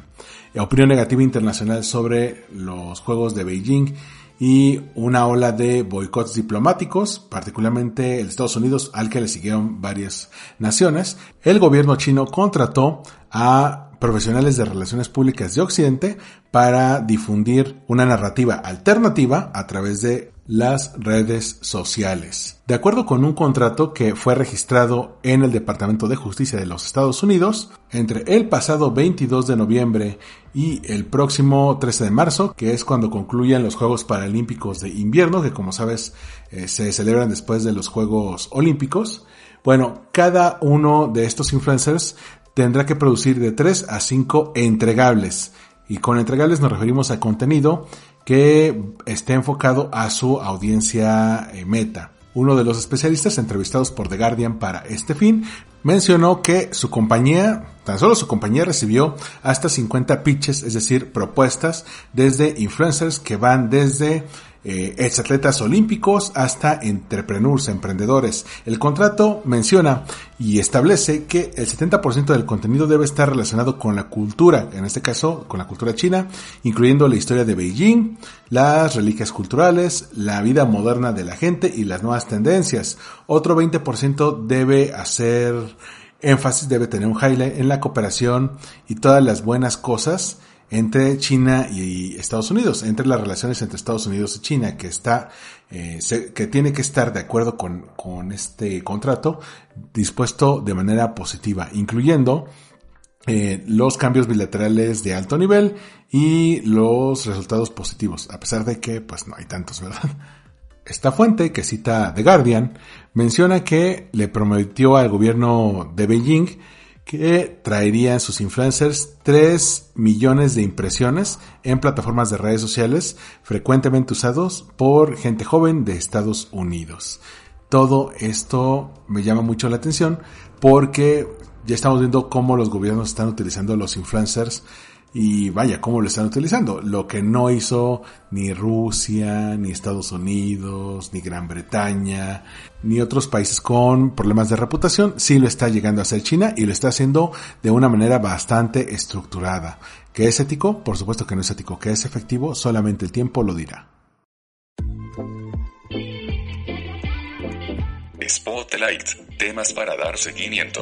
opinión negativa internacional sobre los Juegos de Beijing y una ola de boicots diplomáticos, particularmente el Estados Unidos, al que le siguieron varias naciones, el gobierno chino contrató a profesionales de relaciones públicas de Occidente para difundir una narrativa alternativa a través de las redes sociales. De acuerdo con un contrato que fue registrado en el Departamento de Justicia de los Estados Unidos, entre el pasado 22 de noviembre y el próximo 13 de marzo, que es cuando concluyen los Juegos Paralímpicos de invierno, que como sabes eh, se celebran después de los Juegos Olímpicos, bueno, cada uno de estos influencers tendrá que producir de 3 a 5 entregables. Y con entregables nos referimos a contenido que esté enfocado a su audiencia eh, meta. Uno de los especialistas entrevistados por The Guardian para este fin mencionó que su compañía, tan solo su compañía recibió hasta 50 pitches, es decir, propuestas desde influencers que van desde eh, ex atletas olímpicos hasta entrepreneurs, emprendedores. El contrato menciona y establece que el 70% del contenido debe estar relacionado con la cultura, en este caso con la cultura china, incluyendo la historia de Beijing, las reliquias culturales, la vida moderna de la gente y las nuevas tendencias. Otro 20% debe hacer énfasis, debe tener un highlight en la cooperación y todas las buenas cosas entre China y Estados Unidos, entre las relaciones entre Estados Unidos y China, que está, eh, que tiene que estar de acuerdo con, con este contrato, dispuesto de manera positiva, incluyendo eh, los cambios bilaterales de alto nivel y los resultados positivos, a pesar de que pues no hay tantos, ¿verdad? Esta fuente, que cita The Guardian, menciona que le prometió al gobierno de Beijing que traerían sus influencers 3 millones de impresiones en plataformas de redes sociales frecuentemente usados por gente joven de Estados Unidos. Todo esto me llama mucho la atención porque ya estamos viendo cómo los gobiernos están utilizando los influencers y vaya, cómo lo están utilizando. Lo que no hizo ni Rusia, ni Estados Unidos, ni Gran Bretaña, ni otros países con problemas de reputación, sí lo está llegando a hacer China y lo está haciendo de una manera bastante estructurada. ¿Que es ético? Por supuesto que no es ético. ¿Que es efectivo? Solamente el tiempo lo dirá. Spotlight, temas para dar seguimiento.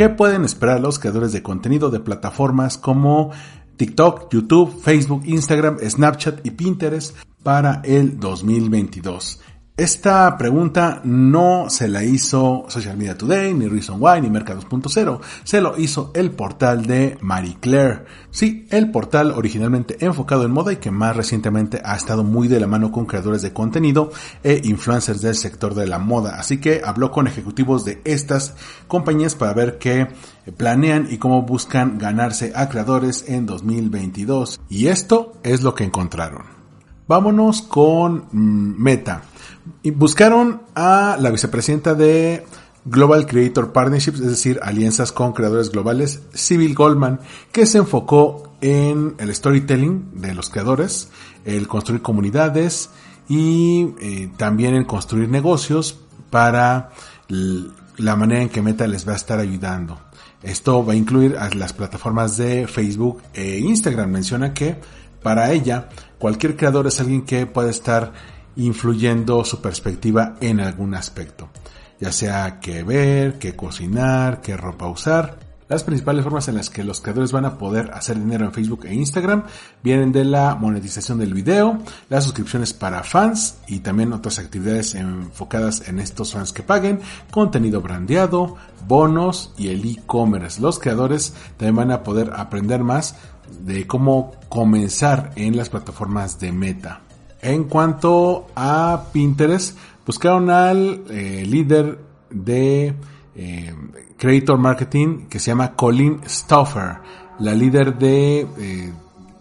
¿Qué pueden esperar los creadores de contenido de plataformas como TikTok, YouTube, Facebook, Instagram, Snapchat y Pinterest para el 2022? Esta pregunta no se la hizo Social Media Today, ni Reason Why, ni Mercados.0. Se lo hizo el portal de Marie Claire. Sí, el portal originalmente enfocado en moda y que más recientemente ha estado muy de la mano con creadores de contenido e influencers del sector de la moda. Así que habló con ejecutivos de estas compañías para ver qué planean y cómo buscan ganarse a creadores en 2022. Y esto es lo que encontraron. Vámonos con mm, Meta. Y buscaron a la vicepresidenta de Global Creator Partnerships, es decir, alianzas con creadores globales, Civil Goldman, que se enfocó en el storytelling de los creadores, el construir comunidades y eh, también en construir negocios para la manera en que Meta les va a estar ayudando. Esto va a incluir a las plataformas de Facebook e Instagram. Menciona que para ella cualquier creador es alguien que puede estar influyendo su perspectiva en algún aspecto, ya sea qué ver, qué cocinar, qué ropa usar. Las principales formas en las que los creadores van a poder hacer dinero en Facebook e Instagram vienen de la monetización del video, las suscripciones para fans y también otras actividades enfocadas en estos fans que paguen, contenido brandeado, bonos y el e-commerce. Los creadores también van a poder aprender más de cómo comenzar en las plataformas de meta. En cuanto a Pinterest, buscaron al eh, líder de eh, Creator Marketing que se llama Colin Stauffer, la líder de eh,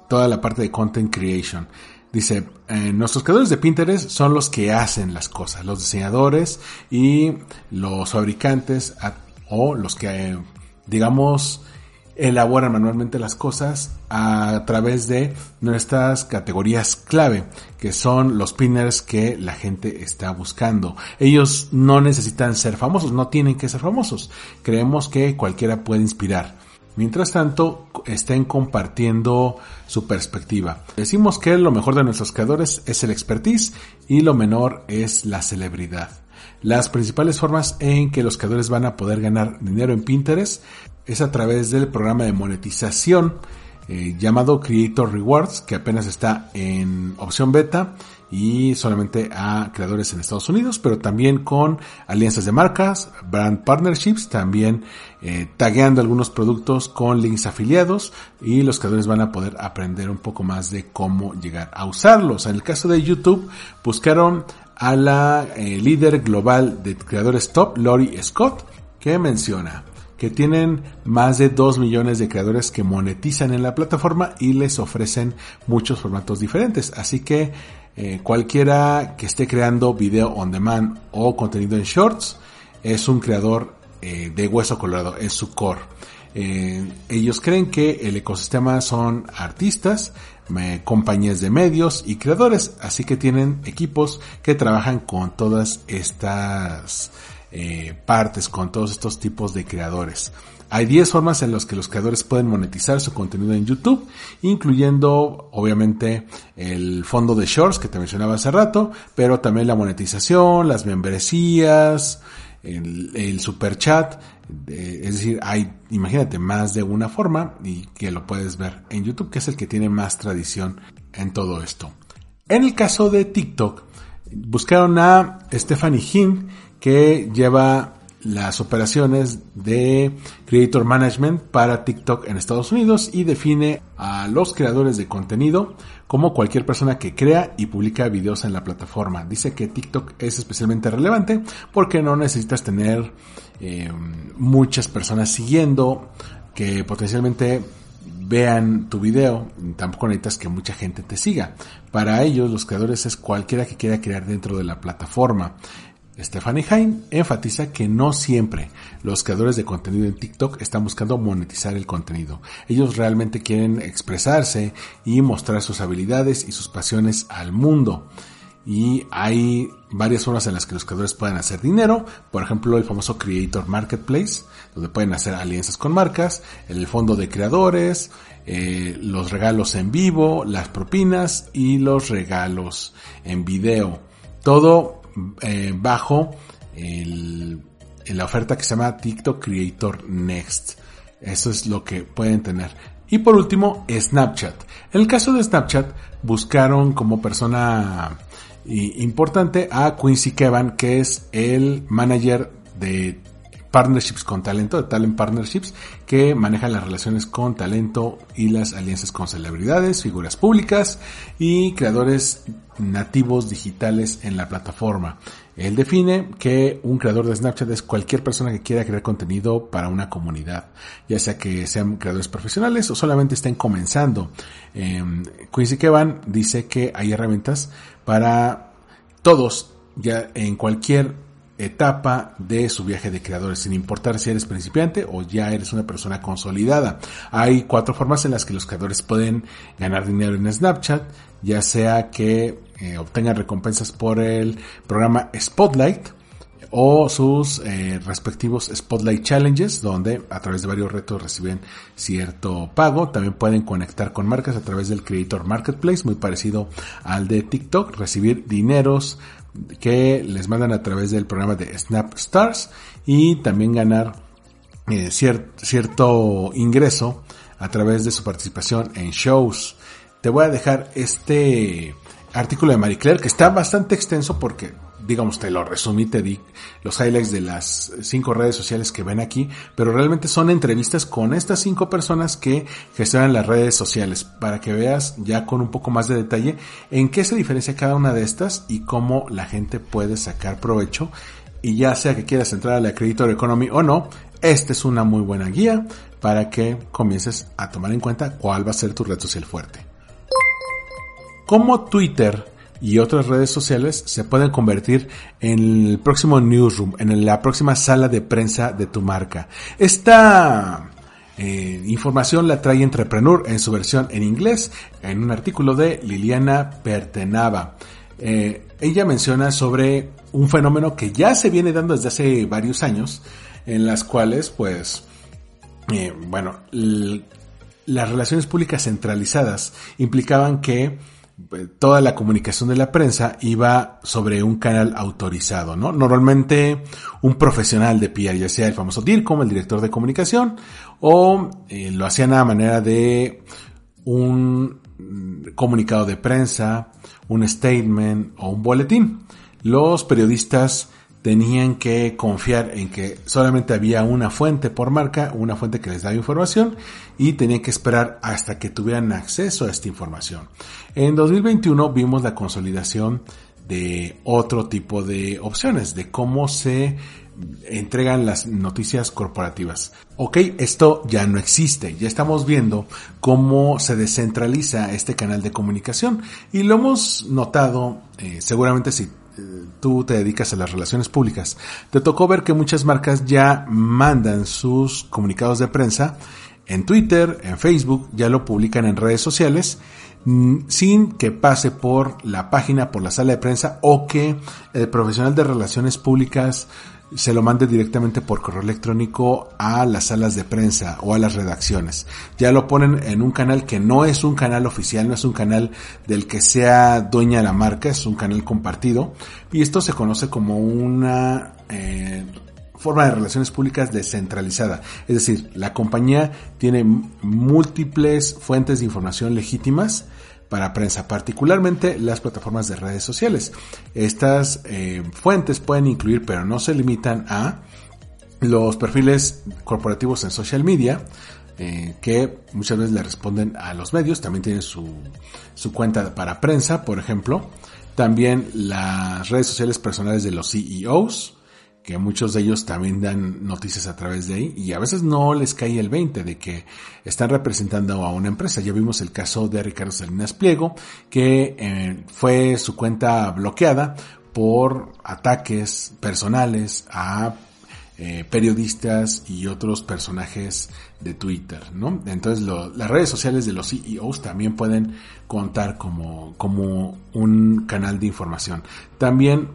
toda la parte de Content Creation. Dice, nuestros creadores de Pinterest son los que hacen las cosas, los diseñadores y los fabricantes o los que, digamos, elaboran manualmente las cosas a través de nuestras categorías clave, que son los pinners que la gente está buscando. Ellos no necesitan ser famosos, no tienen que ser famosos. Creemos que cualquiera puede inspirar. Mientras tanto, estén compartiendo su perspectiva. Decimos que lo mejor de nuestros creadores es el expertise y lo menor es la celebridad. Las principales formas en que los creadores van a poder ganar dinero en Pinterest es a través del programa de monetización eh, llamado Creator Rewards, que apenas está en opción beta y solamente a creadores en Estados Unidos, pero también con alianzas de marcas, brand partnerships, también eh, tagueando algunos productos con links afiliados y los creadores van a poder aprender un poco más de cómo llegar a usarlos. En el caso de YouTube, buscaron a la eh, líder global de creadores top, Lori Scott, que menciona que tienen más de 2 millones de creadores que monetizan en la plataforma y les ofrecen muchos formatos diferentes. Así que eh, cualquiera que esté creando video on demand o contenido en shorts es un creador eh, de hueso colorado, es su core. Eh, ellos creen que el ecosistema son artistas, compañías de medios y creadores, así que tienen equipos que trabajan con todas estas eh, partes con todos estos tipos de creadores. Hay 10 formas en las que los creadores pueden monetizar su contenido en YouTube, incluyendo obviamente el fondo de shorts que te mencionaba hace rato, pero también la monetización, las membresías, el, super chat, es decir, hay, imagínate, más de una forma y que lo puedes ver en YouTube, que es el que tiene más tradición en todo esto. En el caso de TikTok, buscaron a Stephanie Hinn, que lleva las operaciones de Creator Management para TikTok en Estados Unidos y define a los creadores de contenido como cualquier persona que crea y publica videos en la plataforma. Dice que TikTok es especialmente relevante porque no necesitas tener eh, muchas personas siguiendo que potencialmente vean tu video, tampoco necesitas que mucha gente te siga. Para ellos, los creadores es cualquiera que quiera crear dentro de la plataforma. Stephanie Hain enfatiza que no siempre los creadores de contenido en TikTok están buscando monetizar el contenido. Ellos realmente quieren expresarse y mostrar sus habilidades y sus pasiones al mundo. y hay varias formas en las que los creadores pueden hacer dinero, por ejemplo el famoso Creator Marketplace, donde pueden hacer alianzas con marcas, el fondo de creadores, eh, los regalos en vivo, las propinas y los regalos en video. Todo eh, bajo la oferta que se llama TikTok Creator Next. Eso es lo que pueden tener. Y por último, Snapchat. En el caso de Snapchat, buscaron como persona importante a Quincy Kevan, que es el manager de partnerships con talento, de talent partnerships, que maneja las relaciones con talento y las alianzas con celebridades, figuras públicas y creadores nativos digitales en la plataforma. Él define que un creador de Snapchat es cualquier persona que quiera crear contenido para una comunidad, ya sea que sean creadores profesionales o solamente estén comenzando. Eh, Quincy Kevan dice que hay herramientas para todos, ya en cualquier etapa de su viaje de creadores, sin importar si eres principiante o ya eres una persona consolidada. Hay cuatro formas en las que los creadores pueden ganar dinero en Snapchat, ya sea que eh, obtengan recompensas por el programa Spotlight o sus eh, respectivos Spotlight Challenges, donde a través de varios retos reciben cierto pago. También pueden conectar con marcas a través del Creator Marketplace, muy parecido al de TikTok, recibir dineros que les mandan a través del programa de Snap Stars y también ganar eh, cierto ingreso a través de su participación en shows. Te voy a dejar este artículo de Marie Claire que está bastante extenso porque digamos, te lo resumí, te di los highlights de las cinco redes sociales que ven aquí, pero realmente son entrevistas con estas cinco personas que gestionan las redes sociales, para que veas ya con un poco más de detalle en qué se diferencia cada una de estas y cómo la gente puede sacar provecho. Y ya sea que quieras entrar a la Creditor Economy o no, esta es una muy buena guía para que comiences a tomar en cuenta cuál va a ser tu red social fuerte. Como Twitter y otras redes sociales se pueden convertir en el próximo newsroom, en la próxima sala de prensa de tu marca. Esta eh, información la trae Entrepreneur en su versión en inglés, en un artículo de Liliana Pertenaba. Eh, ella menciona sobre un fenómeno que ya se viene dando desde hace varios años, en las cuales, pues, eh, bueno, las relaciones públicas centralizadas implicaban que toda la comunicación de la prensa iba sobre un canal autorizado, ¿no? Normalmente un profesional de PR, ya sea el famoso DIRCOM, el director de comunicación, o eh, lo hacían a manera de un comunicado de prensa, un statement o un boletín. Los periodistas tenían que confiar en que solamente había una fuente por marca, una fuente que les daba información y tenían que esperar hasta que tuvieran acceso a esta información. En 2021 vimos la consolidación de otro tipo de opciones, de cómo se entregan las noticias corporativas. Ok, esto ya no existe, ya estamos viendo cómo se descentraliza este canal de comunicación y lo hemos notado, eh, seguramente si tú te dedicas a las relaciones públicas, te tocó ver que muchas marcas ya mandan sus comunicados de prensa en Twitter, en Facebook, ya lo publican en redes sociales mm, sin que pase por la página, por la sala de prensa o que el profesional de relaciones públicas se lo mande directamente por correo electrónico a las salas de prensa o a las redacciones. Ya lo ponen en un canal que no es un canal oficial, no es un canal del que sea dueña la marca, es un canal compartido. Y esto se conoce como una eh, forma de relaciones públicas descentralizada. Es decir, la compañía tiene múltiples fuentes de información legítimas para prensa, particularmente las plataformas de redes sociales. Estas eh, fuentes pueden incluir, pero no se limitan a los perfiles corporativos en social media, eh, que muchas veces le responden a los medios, también tienen su, su cuenta para prensa, por ejemplo, también las redes sociales personales de los CEOs, que muchos de ellos también dan noticias a través de ahí y a veces no les cae el 20 de que están representando a una empresa. Ya vimos el caso de Ricardo Salinas Pliego, que eh, fue su cuenta bloqueada por ataques personales a eh, periodistas y otros personajes de Twitter, ¿no? Entonces las redes sociales de los CEOs también pueden contar como, como un canal de información. También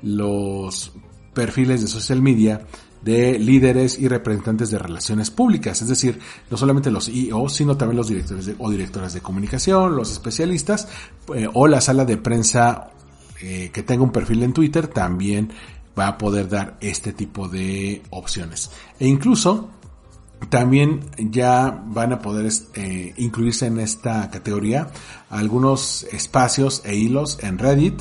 los perfiles de social media de líderes y representantes de relaciones públicas, es decir, no solamente los CEOs, sino también los directores o directoras de comunicación, los especialistas eh, o la sala de prensa eh, que tenga un perfil en Twitter también va a poder dar este tipo de opciones. E incluso también ya van a poder eh, incluirse en esta categoría algunos espacios e hilos en Reddit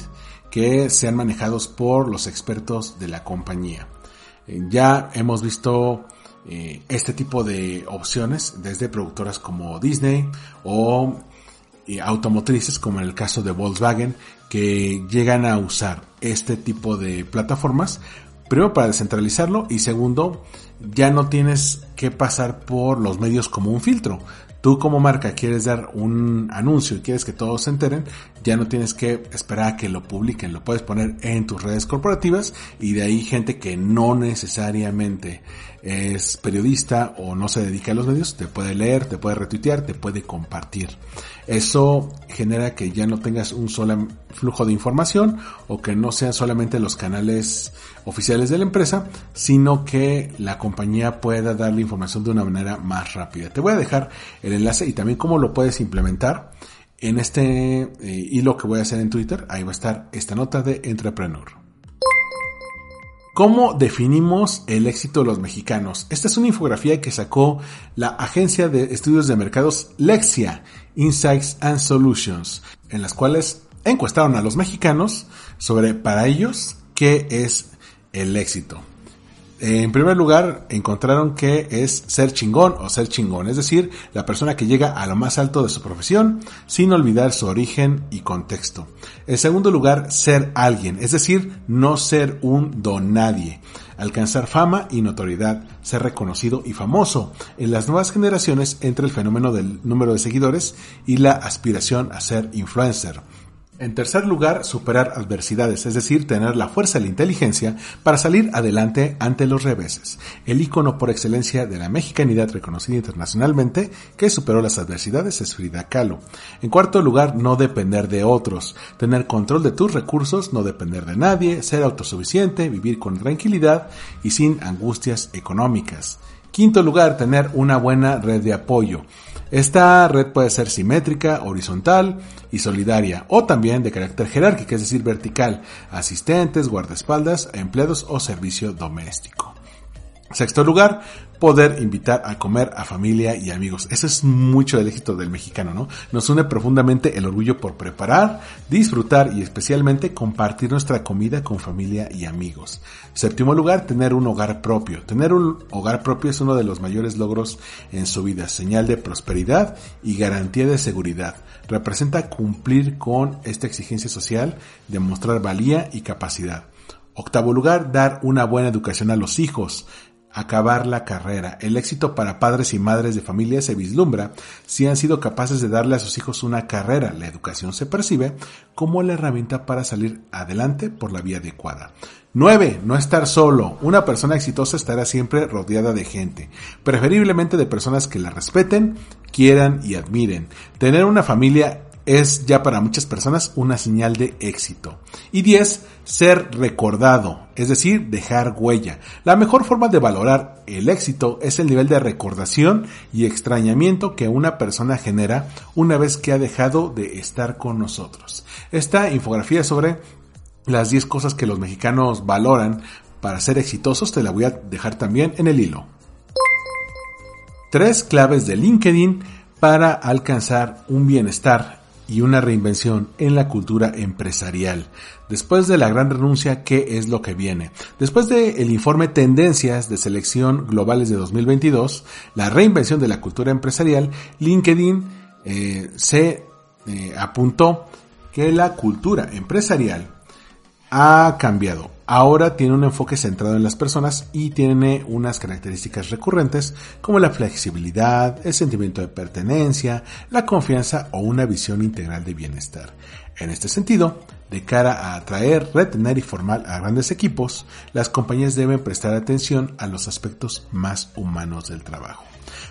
que sean manejados por los expertos de la compañía. Eh, ya hemos visto eh, este tipo de opciones desde productoras como Disney o automotrices como en el caso de Volkswagen que llegan a usar este tipo de plataformas primero para descentralizarlo y segundo ya no tienes que pasar por los medios como un filtro tú como marca quieres dar un anuncio y quieres que todos se enteren, ya no tienes que esperar a que lo publiquen, lo puedes poner en tus redes corporativas y de ahí gente que no necesariamente es periodista o no se dedica a los medios, te puede leer, te puede retuitear, te puede compartir. Eso genera que ya no tengas un solo flujo de información o que no sean solamente los canales oficiales de la empresa, sino que la compañía pueda dar la información de una manera más rápida. Te voy a dejar el enlace y también cómo lo puedes implementar en este eh, hilo que voy a hacer en Twitter. Ahí va a estar esta nota de Entrepreneur. ¿Cómo definimos el éxito de los mexicanos? Esta es una infografía que sacó la agencia de estudios de mercados Lexia, Insights and Solutions, en las cuales encuestaron a los mexicanos sobre para ellos qué es el éxito. En primer lugar, encontraron que es ser chingón o ser chingón, es decir, la persona que llega a lo más alto de su profesión sin olvidar su origen y contexto. En segundo lugar, ser alguien, es decir, no ser un don nadie. Alcanzar fama y notoriedad, ser reconocido y famoso en las nuevas generaciones entre el fenómeno del número de seguidores y la aspiración a ser influencer. En tercer lugar, superar adversidades, es decir, tener la fuerza y la inteligencia para salir adelante ante los reveses. El icono por excelencia de la mexicanidad reconocida internacionalmente que superó las adversidades es Frida Kahlo. En cuarto lugar, no depender de otros, tener control de tus recursos, no depender de nadie, ser autosuficiente, vivir con tranquilidad y sin angustias económicas. Quinto lugar, tener una buena red de apoyo. Esta red puede ser simétrica, horizontal y solidaria, o también de carácter jerárquico, es decir, vertical, asistentes, guardaespaldas, empleados o servicio doméstico. Sexto lugar, poder invitar a comer a familia y amigos. Eso es mucho el éxito del mexicano, ¿no? Nos une profundamente el orgullo por preparar, disfrutar y especialmente compartir nuestra comida con familia y amigos. Séptimo lugar, tener un hogar propio. Tener un hogar propio es uno de los mayores logros en su vida, señal de prosperidad y garantía de seguridad. Representa cumplir con esta exigencia social, demostrar valía y capacidad. Octavo lugar, dar una buena educación a los hijos acabar la carrera. El éxito para padres y madres de familia se vislumbra si han sido capaces de darle a sus hijos una carrera. La educación se percibe como la herramienta para salir adelante por la vía adecuada. 9. No estar solo. Una persona exitosa estará siempre rodeada de gente, preferiblemente de personas que la respeten, quieran y admiren. Tener una familia es ya para muchas personas una señal de éxito. Y 10. Ser recordado, es decir, dejar huella. La mejor forma de valorar el éxito es el nivel de recordación y extrañamiento que una persona genera una vez que ha dejado de estar con nosotros. Esta infografía sobre las 10 cosas que los mexicanos valoran para ser exitosos te la voy a dejar también en el hilo. Tres claves de LinkedIn para alcanzar un bienestar y una reinvención en la cultura empresarial. Después de la gran renuncia, ¿qué es lo que viene? Después del informe Tendencias de Selección Globales de 2022, la reinvención de la cultura empresarial, LinkedIn eh, se eh, apuntó que la cultura empresarial ha cambiado. Ahora tiene un enfoque centrado en las personas y tiene unas características recurrentes como la flexibilidad, el sentimiento de pertenencia, la confianza o una visión integral de bienestar. En este sentido, De cara a atraer, retener y formar a grandes equipos, las compañías deben prestar atención a los aspectos más humanos del trabajo.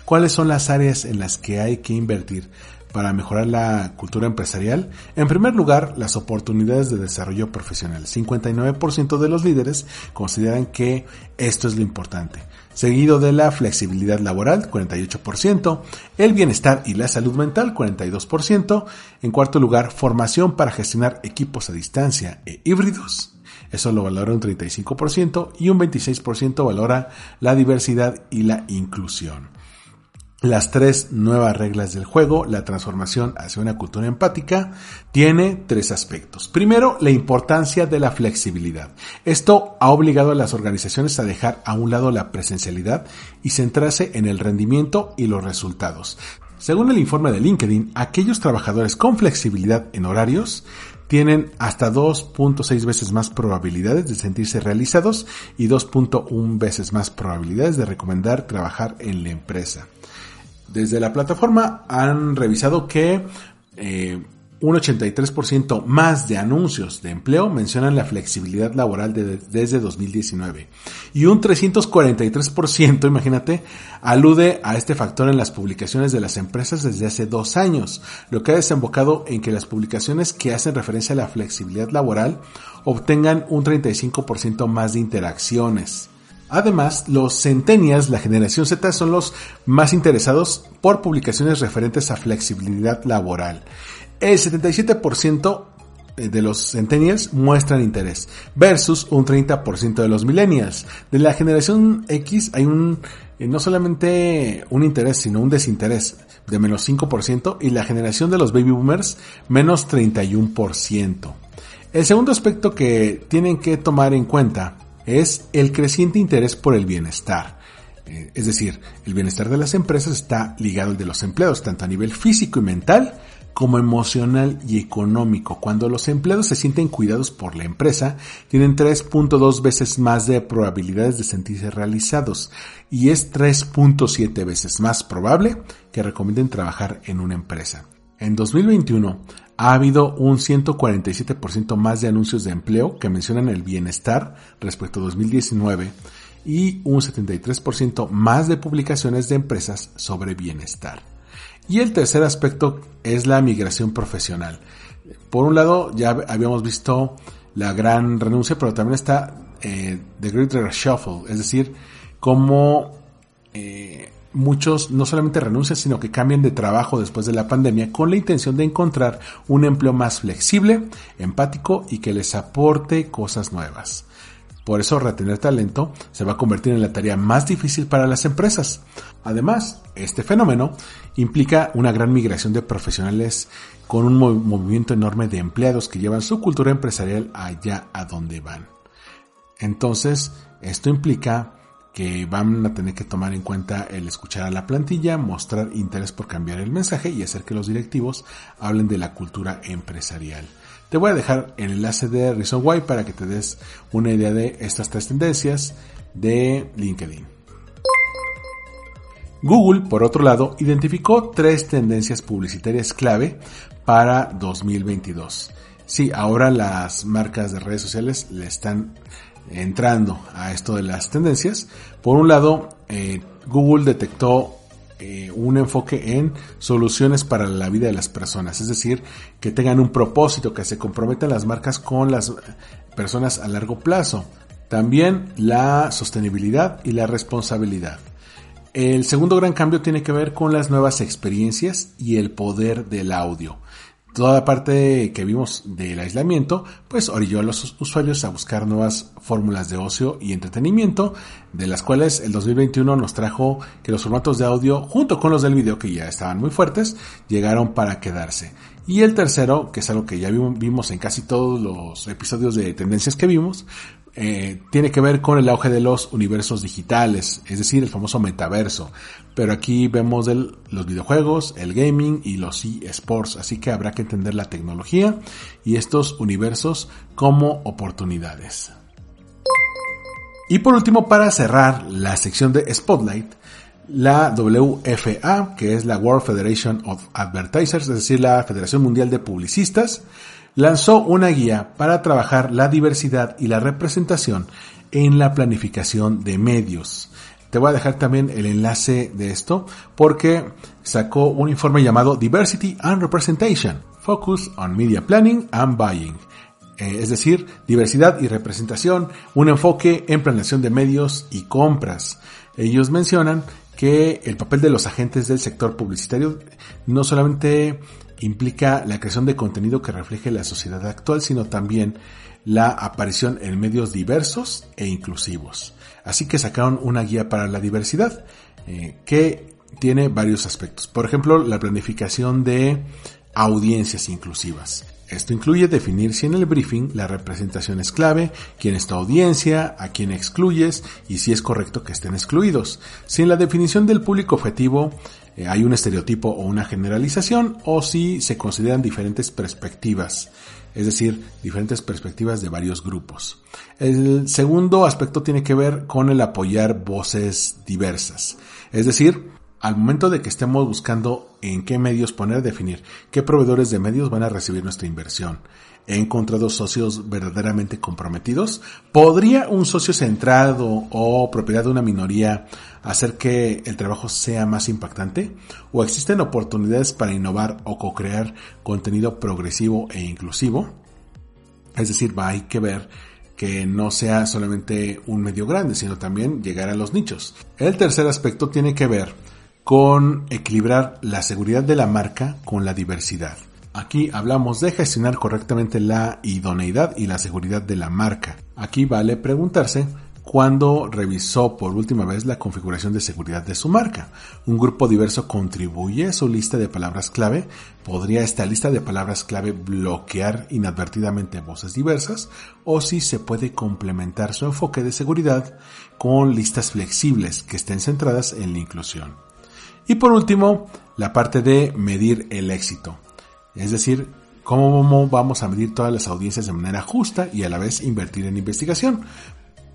¿Cuáles son las áreas en las que hay que invertir para mejorar la cultura empresarial? En primer lugar, las oportunidades de desarrollo profesional. 59% de los líderes consideran que esto es lo importante. Seguido de la flexibilidad laboral, 48%, el bienestar y la salud mental, 42%, en cuarto lugar, formación para gestionar equipos a distancia e híbridos, eso lo valora un 35% y un 26% valora la diversidad y la inclusión las tres nuevas reglas del juego, la transformación hacia una cultura empática, tiene tres aspectos. Primero, la importancia de la flexibilidad. Esto ha obligado a las organizaciones a dejar a un lado la presencialidad y centrarse en el rendimiento y los resultados. Según el informe de LinkedIn, aquellos trabajadores con flexibilidad en horarios tienen hasta 2.6 veces más probabilidades de sentirse realizados y 2.1 veces más probabilidades de recomendar trabajar en la empresa. Desde la plataforma han revisado que eh, un 83% más de anuncios de empleo mencionan la flexibilidad laboral desde 2019. Y un 343%, imagínate, alude a este factor en las publicaciones de las empresas desde hace dos años, lo que ha desembocado en que las publicaciones que hacen referencia a la flexibilidad laboral obtengan un 35% más de interacciones. Además, los centenias, la generación Z, son los más interesados por publicaciones referentes a flexibilidad laboral. El 77% de los centennials muestran interés versus un 30% de los millennials. De la generación X hay un eh, no solamente un interés, sino un desinterés de menos 5% y la generación de los baby boomers menos 31%. El segundo aspecto que tienen que tomar en cuenta es el creciente interés por el bienestar. Eh, es decir, el bienestar de las empresas está ligado al de los empleados, tanto a nivel físico y mental como emocional y económico. Cuando los empleados se sienten cuidados por la empresa, tienen 3.2 veces más de probabilidades de sentirse realizados y es 3.7 veces más probable que recomienden trabajar en una empresa. En 2021 ha habido un 147% más de anuncios de empleo que mencionan el bienestar respecto a 2019 y un 73% más de publicaciones de empresas sobre bienestar. Y el tercer aspecto es la migración profesional. Por un lado, ya habíamos visto la gran renuncia, pero también está eh, The Great Reshuffle, es decir, cómo eh, muchos no solamente renuncian, sino que cambian de trabajo después de la pandemia con la intención de encontrar un empleo más flexible, empático y que les aporte cosas nuevas. Por eso retener talento se va a convertir en la tarea más difícil para las empresas. Además, este fenómeno implica una gran migración de profesionales con un movimiento enorme de empleados que llevan su cultura empresarial allá a donde van. Entonces, esto implica que van a tener que tomar en cuenta el escuchar a la plantilla, mostrar interés por cambiar el mensaje y hacer que los directivos hablen de la cultura empresarial. Te voy a dejar el enlace de Reason Why para que te des una idea de estas tres tendencias de LinkedIn. Google, por otro lado, identificó tres tendencias publicitarias clave para 2022. Sí, ahora las marcas de redes sociales le están entrando a esto de las tendencias. Por un lado, eh, Google detectó eh, un enfoque en soluciones para la vida de las personas, es decir, que tengan un propósito, que se comprometan las marcas con las personas a largo plazo. También la sostenibilidad y la responsabilidad. El segundo gran cambio tiene que ver con las nuevas experiencias y el poder del audio toda la parte que vimos del aislamiento, pues orilló a los usuarios a buscar nuevas fórmulas de ocio y entretenimiento, de las cuales el 2021 nos trajo que los formatos de audio, junto con los del video que ya estaban muy fuertes, llegaron para quedarse. Y el tercero, que es algo que ya vimos en casi todos los episodios de tendencias que vimos, eh, tiene que ver con el auge de los universos digitales, es decir, el famoso metaverso. Pero aquí vemos los videojuegos, el gaming y los eSports, así que habrá que entender la tecnología y estos universos como oportunidades. Y por último, para cerrar la sección de Spotlight, la WFA, que es la World Federation of Advertisers, es decir, la Federación Mundial de Publicistas, lanzó una guía para trabajar la diversidad y la representación en la planificación de medios. Te voy a dejar también el enlace de esto porque sacó un informe llamado Diversity and Representation, Focus on Media Planning and Buying. Eh, es decir, diversidad y representación, un enfoque en planeación de medios y compras. Ellos mencionan que el papel de los agentes del sector publicitario no solamente implica la creación de contenido que refleje la sociedad actual, sino también la aparición en medios diversos e inclusivos. Así que sacaron una guía para la diversidad eh, que tiene varios aspectos. Por ejemplo, la planificación de audiencias inclusivas. Esto incluye definir si en el briefing la representación es clave, quién es tu audiencia, a quién excluyes y si es correcto que estén excluidos. Si en la definición del público objetivo eh, hay un estereotipo o una generalización o si se consideran diferentes perspectivas, es decir, diferentes perspectivas de varios grupos. El segundo aspecto tiene que ver con el apoyar voces diversas, es decir, al momento de que estemos buscando en qué medios poner definir qué proveedores de medios van a recibir nuestra inversión, he encontrado socios verdaderamente comprometidos. ¿Podría un socio centrado o propiedad de una minoría hacer que el trabajo sea más impactante? ¿O existen oportunidades para innovar o co-crear contenido progresivo e inclusivo? Es decir, va, hay que ver que no sea solamente un medio grande, sino también llegar a los nichos. El tercer aspecto tiene que ver con equilibrar la seguridad de la marca con la diversidad. Aquí hablamos de gestionar correctamente la idoneidad y la seguridad de la marca. Aquí vale preguntarse cuándo revisó por última vez la configuración de seguridad de su marca. Un grupo diverso contribuye a su lista de palabras clave. ¿Podría esta lista de palabras clave bloquear inadvertidamente voces diversas? ¿O si se puede complementar su enfoque de seguridad con listas flexibles que estén centradas en la inclusión? Y por último, la parte de medir el éxito. Es decir, cómo vamos a medir todas las audiencias de manera justa y a la vez invertir en investigación.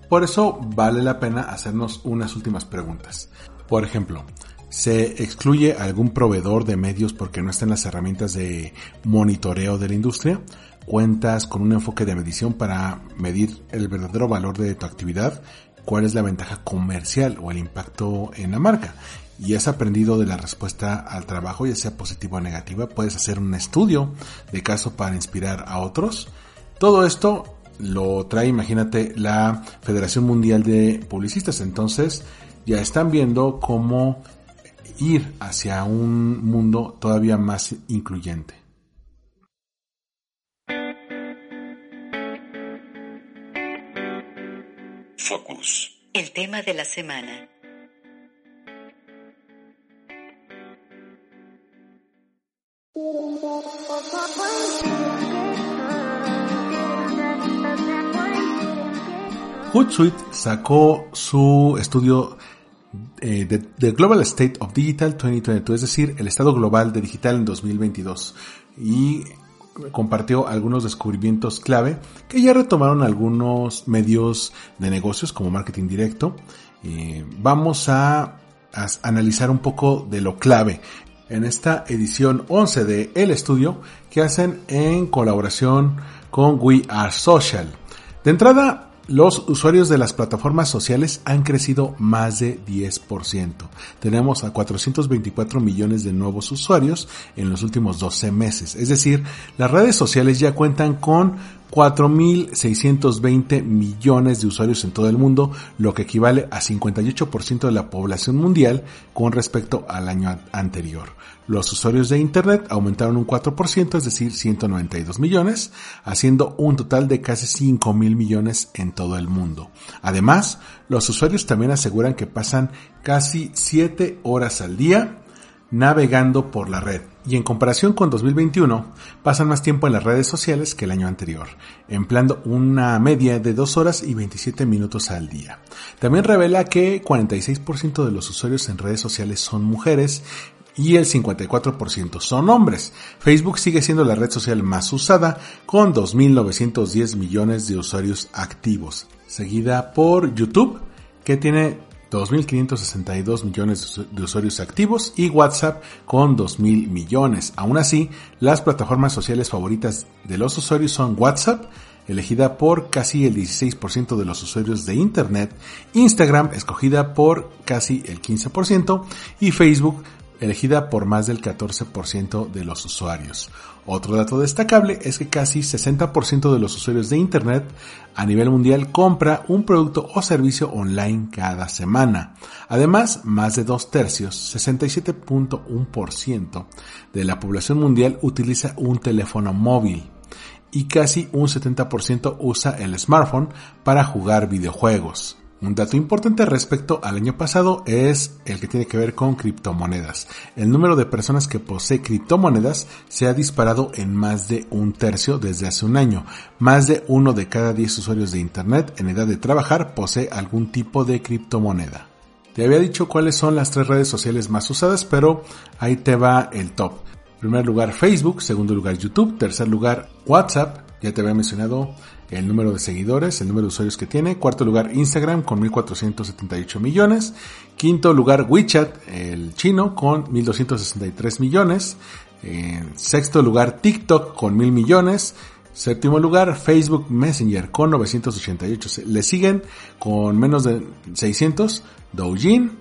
Por eso vale la pena hacernos unas últimas preguntas. Por ejemplo, ¿se excluye algún proveedor de medios porque no están las herramientas de monitoreo de la industria? ¿Cuentas con un enfoque de medición para medir el verdadero valor de tu actividad? ¿Cuál es la ventaja comercial o el impacto en la marca? Y has aprendido de la respuesta al trabajo, ya sea positiva o negativa, puedes hacer un estudio de caso para inspirar a otros. Todo esto lo trae, imagínate, la Federación Mundial de Publicistas. Entonces, ya están viendo cómo ir hacia un mundo todavía más incluyente. Focus. El tema de la semana. Hootsuite sacó su estudio eh, de, Global State of Digital 2022, es decir, el estado global de digital en 2022. Y compartió algunos descubrimientos clave que ya retomaron algunos medios de negocios como marketing directo. Eh, vamos a analizar un poco de lo clave en esta edición 11 de El Estudio que hacen en colaboración con We Are Social. De entrada, los usuarios de las plataformas sociales han crecido más de 10%. Tenemos a 424 millones de nuevos usuarios en los últimos 12 meses. Es decir, las redes sociales ya cuentan con 4.620 millones de usuarios en todo el mundo, lo que equivale a 58% de la población mundial con respecto al año anterior. Los usuarios de Internet aumentaron un 4%, es decir, 192 millones, haciendo un total de casi 5 mil millones en todo el mundo. Además, los usuarios también aseguran que pasan casi 7 horas al día navegando por la red y en comparación con 2021 pasan más tiempo en las redes sociales que el año anterior, empleando una media de 2 horas y 27 minutos al día. También revela que 46% de los usuarios en redes sociales son mujeres y el 54% son hombres. Facebook sigue siendo la red social más usada con 2.910 millones de usuarios activos, seguida por YouTube que tiene 2.562 millones de usuarios activos y WhatsApp con 2.000 millones. Aún así, las plataformas sociales favoritas de los usuarios son WhatsApp, elegida por casi el 16% de los usuarios de Internet, Instagram, escogida por casi el 15%, y Facebook, elegida por más del 14% de los usuarios. Otro dato destacable es que casi 60% de los usuarios de Internet a nivel mundial compra un producto o servicio online cada semana. Además, más de dos tercios, 67.1% de la población mundial utiliza un teléfono móvil y casi un 70% usa el smartphone para jugar videojuegos. Un dato importante respecto al año pasado es el que tiene que ver con criptomonedas. El número de personas que posee criptomonedas se ha disparado en más de un tercio desde hace un año. Más de uno de cada 10 usuarios de Internet en edad de trabajar posee algún tipo de criptomoneda. Te había dicho cuáles son las tres redes sociales más usadas, pero ahí te va el top. primer lugar Facebook, segundo lugar YouTube, tercer lugar WhatsApp, ya te había mencionado el número de seguidores, el número de usuarios que tiene. Cuarto lugar Instagram con 1.478 millones. Quinto lugar WeChat, el chino, con 1.263 millones. sexto lugar TikTok con 1.000 millones. Séptimo lugar, Facebook Messenger con 988. Le siguen con menos de 600 Douyin,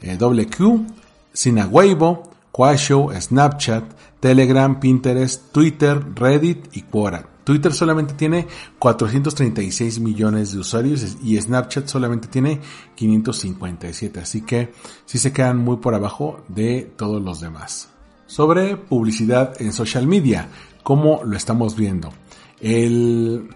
eh, WQ, Sina Weibo, Quasho, Snapchat, Telegram, Pinterest, Twitter, Reddit y Quora. Twitter solamente tiene 436 millones de usuarios y Snapchat solamente tiene 557, así que sí se quedan muy por abajo de todos los demás. Sobre publicidad en social media, ¿cómo lo estamos viendo? El,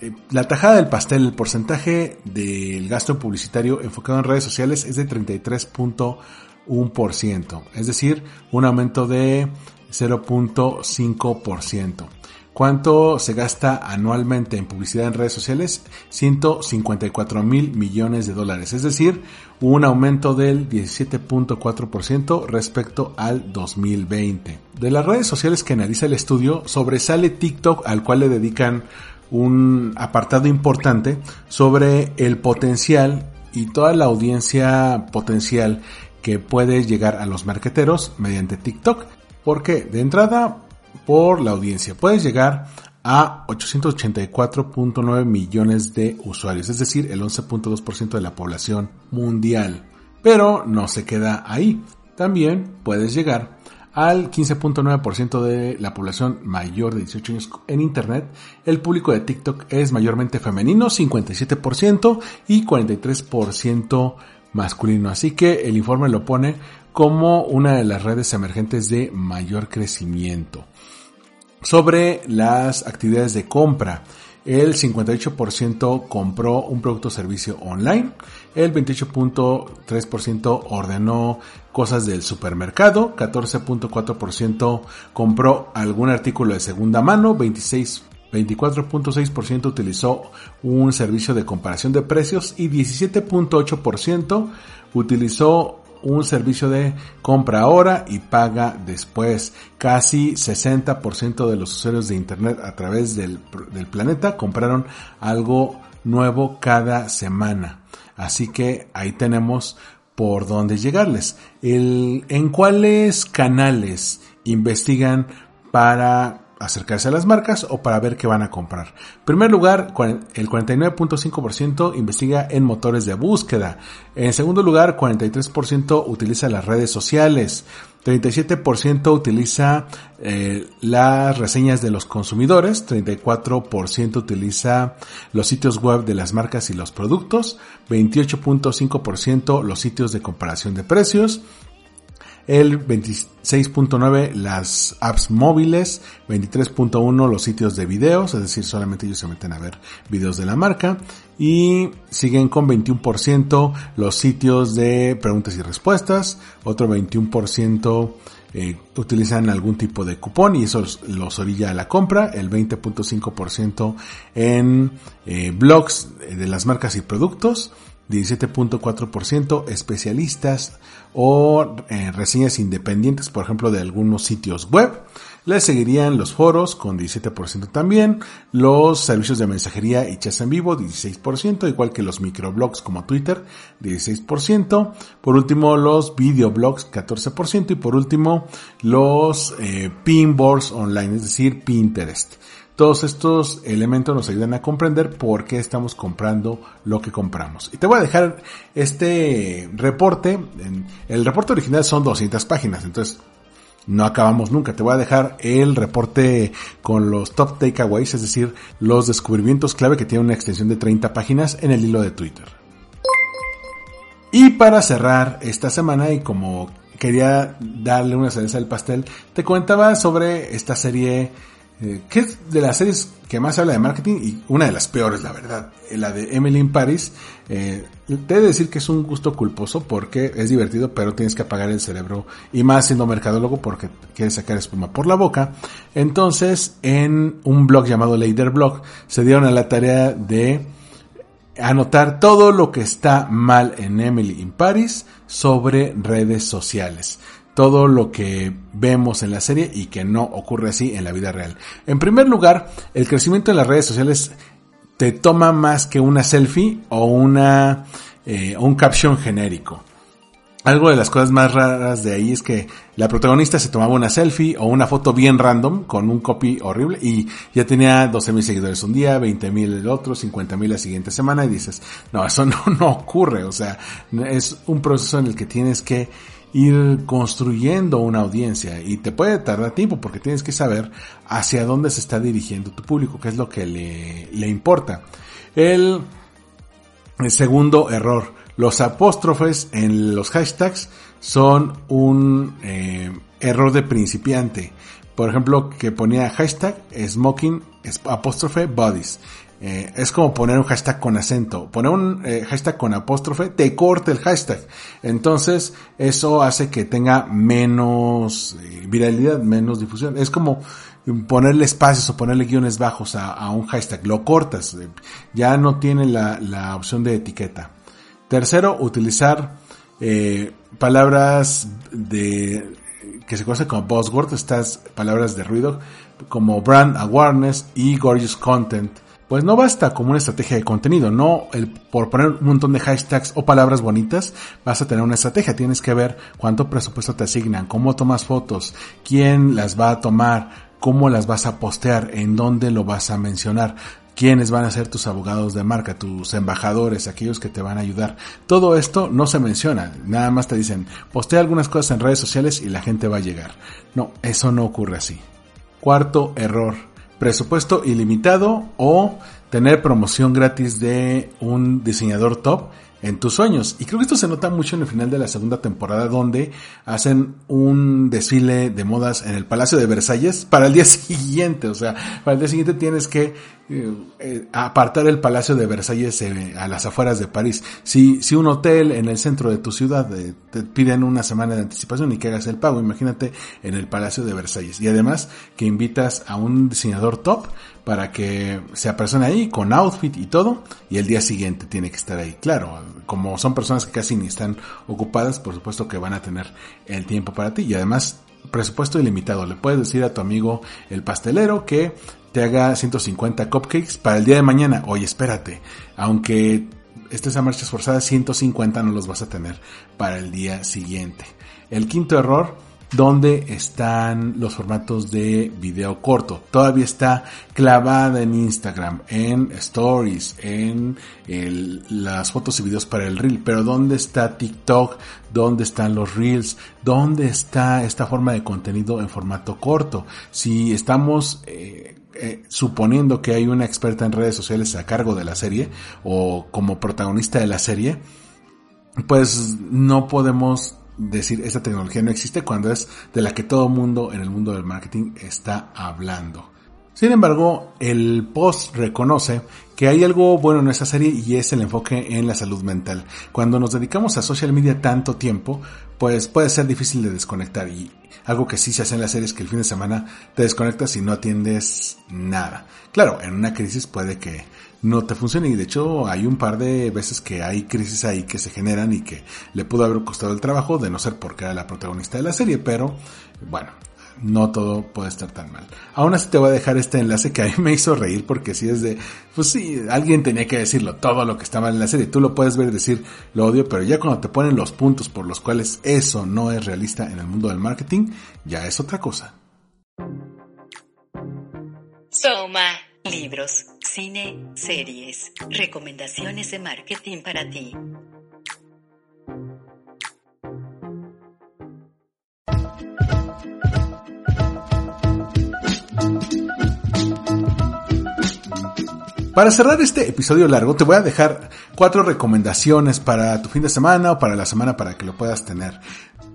eh, la tajada del pastel, el porcentaje del gasto publicitario enfocado en redes sociales es de 33.1%, es decir, un aumento de 0.5%. ¿Cuánto se gasta anualmente en publicidad en redes sociales? 154 mil millones de dólares, es decir, un aumento del 17.4% respecto al 2020. De las redes sociales que analiza el estudio, sobresale TikTok al cual le dedican un apartado importante sobre el potencial y toda la audiencia potencial que puede llegar a los marqueteros mediante TikTok. Porque de entrada por la audiencia. Puedes llegar a 884.9 millones de usuarios, es decir, el 11.2% de la población mundial. Pero no se queda ahí. También puedes llegar al 15.9% de la población mayor de 18 años en Internet. El público de TikTok es mayormente femenino, 57% y 43% masculino. Así que el informe lo pone como una de las redes emergentes de mayor crecimiento. Sobre las actividades de compra, el 58% compró un producto o servicio online, el 28.3% ordenó cosas del supermercado, 14.4% compró algún artículo de segunda mano, 26 24.6% utilizó un servicio de comparación de precios. y 17.8% utilizó un servicio de compra ahora y paga después. Casi 60% de los usuarios de Internet a través del, planeta compraron algo nuevo cada semana. Así que ahí tenemos por dónde llegarles. El, en cuáles canales investigan para acercarse a las marcas o para ver qué van a comprar. En primer lugar, el 49.5% investiga en motores de búsqueda. En segundo lugar, 43% utiliza las redes sociales. 37% utiliza eh, las reseñas de los consumidores, 34% utiliza los sitios web de las marcas y los productos, 28.5% los sitios de comparación de precios, el 26.9 las apps móviles, 23.1 los sitios de videos, es decir, solamente ellos se meten a ver videos de la marca y siguen con 21% los sitios de preguntas y respuestas, otro 21% eh, utilizan algún tipo de cupón y eso los orilla a la compra, el 20.5% en eh, blogs de las marcas y productos, 17.4%, especialistas o eh, reseñas independientes, por ejemplo, de algunos sitios web. Le seguirían los foros con 17% también, los servicios de mensajería y chats en vivo 16%, igual que los microblogs como Twitter 16%, por último los videoblogs 14% y por último los eh, pinboards online, es decir, Pinterest. Todos estos elementos nos ayudan a comprender por qué estamos comprando lo que compramos. Y te voy a dejar este reporte. El reporte original son 200 páginas, entonces no acabamos nunca. Te voy a dejar el reporte con los top takeaways, es decir, los descubrimientos clave que tiene una extensión de 30 páginas en el hilo de Twitter. Y para cerrar esta semana y como quería darle una cereza al pastel, te comentaba sobre esta serie eh, que es de las series que más habla de marketing y una de las peores, la verdad, eh, la de Emily in Paris. Eh, te he de decir que es un gusto culposo porque es divertido, pero tienes que apagar el cerebro y más siendo mercadólogo porque quieres sacar espuma por la boca. Entonces, en un blog llamado Later Blog, se dieron a la tarea de anotar todo lo que está mal en Emily in Paris sobre redes sociales todo lo que vemos en la serie y que no ocurre así en la vida real. En primer lugar, el crecimiento en las redes sociales te toma más que una selfie o una eh, un caption genérico. Algo de las cosas más raras de ahí es que la protagonista se tomaba una selfie o una foto bien random con un copy horrible y ya tenía 12 mil seguidores un día, 20 mil el otro, 50 mil la siguiente semana y dices, no, eso no, no ocurre. O sea, es un proceso en el que tienes que ir construyendo una audiencia y te puede tardar tiempo porque tienes que saber hacia dónde se está dirigiendo tu público, qué es lo que le, le importa. El, segundo error, los apóstrofes en los hashtags son un eh, error de principiante. Por ejemplo, que ponía hashtag smoking apóstrofe bodies. Eh, es como poner un hashtag con acento. Poner un eh, hashtag con apóstrofe te corta el hashtag. Entonces, eso hace que tenga menos eh, viralidad, menos difusión. Es como ponerle espacios o ponerle guiones bajos a, un hashtag. Lo cortas. ya no tiene la, la, opción de etiqueta. Tercero, utilizar palabras de que se conocen como buzzwords, estas palabras de ruido, como brand awareness y gorgeous content pues no basta como una estrategia de contenido, no el, por poner un montón de hashtags o palabras bonitas vas a tener una estrategia, tienes que ver cuánto presupuesto te asignan, cómo tomas fotos, quién las va a tomar, cómo las vas a postear, en dónde lo vas a mencionar, quiénes van a ser tus abogados de marca, tus embajadores, aquellos que te van a ayudar. Todo esto no se menciona, nada más te dicen, postea algunas cosas en redes sociales y la gente va a llegar. No, eso no ocurre así. Cuarto error presupuesto ilimitado o tener promoción gratis de un diseñador top en tus sueños. Y creo que esto se nota mucho en el final de la segunda temporada donde hacen un desfile de modas en el Palacio de Versalles para el día siguiente. O sea, para el día siguiente tienes que eh, eh, apartar el Palacio de Versalles eh, a las afueras de París. Si, si un hotel en el centro de tu ciudad te piden una semana de anticipación y que hagas el pago, imagínate en el Palacio de Versalles. Y además que invitas a un diseñador top para que se apersone ahí con outfit y todo y el día siguiente tiene que estar ahí. Claro, como son personas que casi ni están ocupadas, por supuesto que van a tener el tiempo para ti y además presupuesto ilimitado. Le puedes decir a tu amigo el pastelero que te haga 150 cupcakes para el día de mañana. Oye, espérate, aunque estés a marchas forzadas, 150 no los vas a tener para el día siguiente. El quinto error, ¿dónde están los formatos de video corto? Todavía está clavada en Instagram, en stories, en las fotos y videos para el reel, pero ¿dónde está TikTok? ¿Dónde están los reels? ¿Dónde está esta forma de contenido en formato corto? Si estamos eh, eh, suponiendo que hay una experta en redes sociales a cargo de la serie o como protagonista de la serie, pues no podemos decir esta tecnología no existe cuando es de la que todo mundo en el mundo del marketing está hablando. Sin embargo, el post reconoce que hay algo bueno en esta serie y es el enfoque en la salud mental. Cuando nos dedicamos a social media tanto tiempo, pues puede ser difícil de desconectar y algo que sí se hace en la serie es que el fin de semana te desconectas y no atiendes nada. Claro, en una crisis puede que no te funcione. Y de hecho hay un par de veces que hay crisis ahí que se generan y que le pudo haber costado el trabajo de no ser porque era la protagonista de la serie, pero bueno, no todo puede estar tan mal. Aún así te voy a dejar este enlace que a mí me hizo reír porque si es de, pues sí, alguien tenía que decirlo, todo lo que está mal en la serie. Tú lo puedes ver y decir, lo odio, pero ya cuando te ponen los puntos por los cuales eso no es realista en el mundo del marketing, ya es otra cosa. Soma. Libros, cine, series, recomendaciones de marketing para ti. Para cerrar este episodio largo, te voy a dejar cuatro recomendaciones para tu fin de semana o para la semana para que lo puedas tener.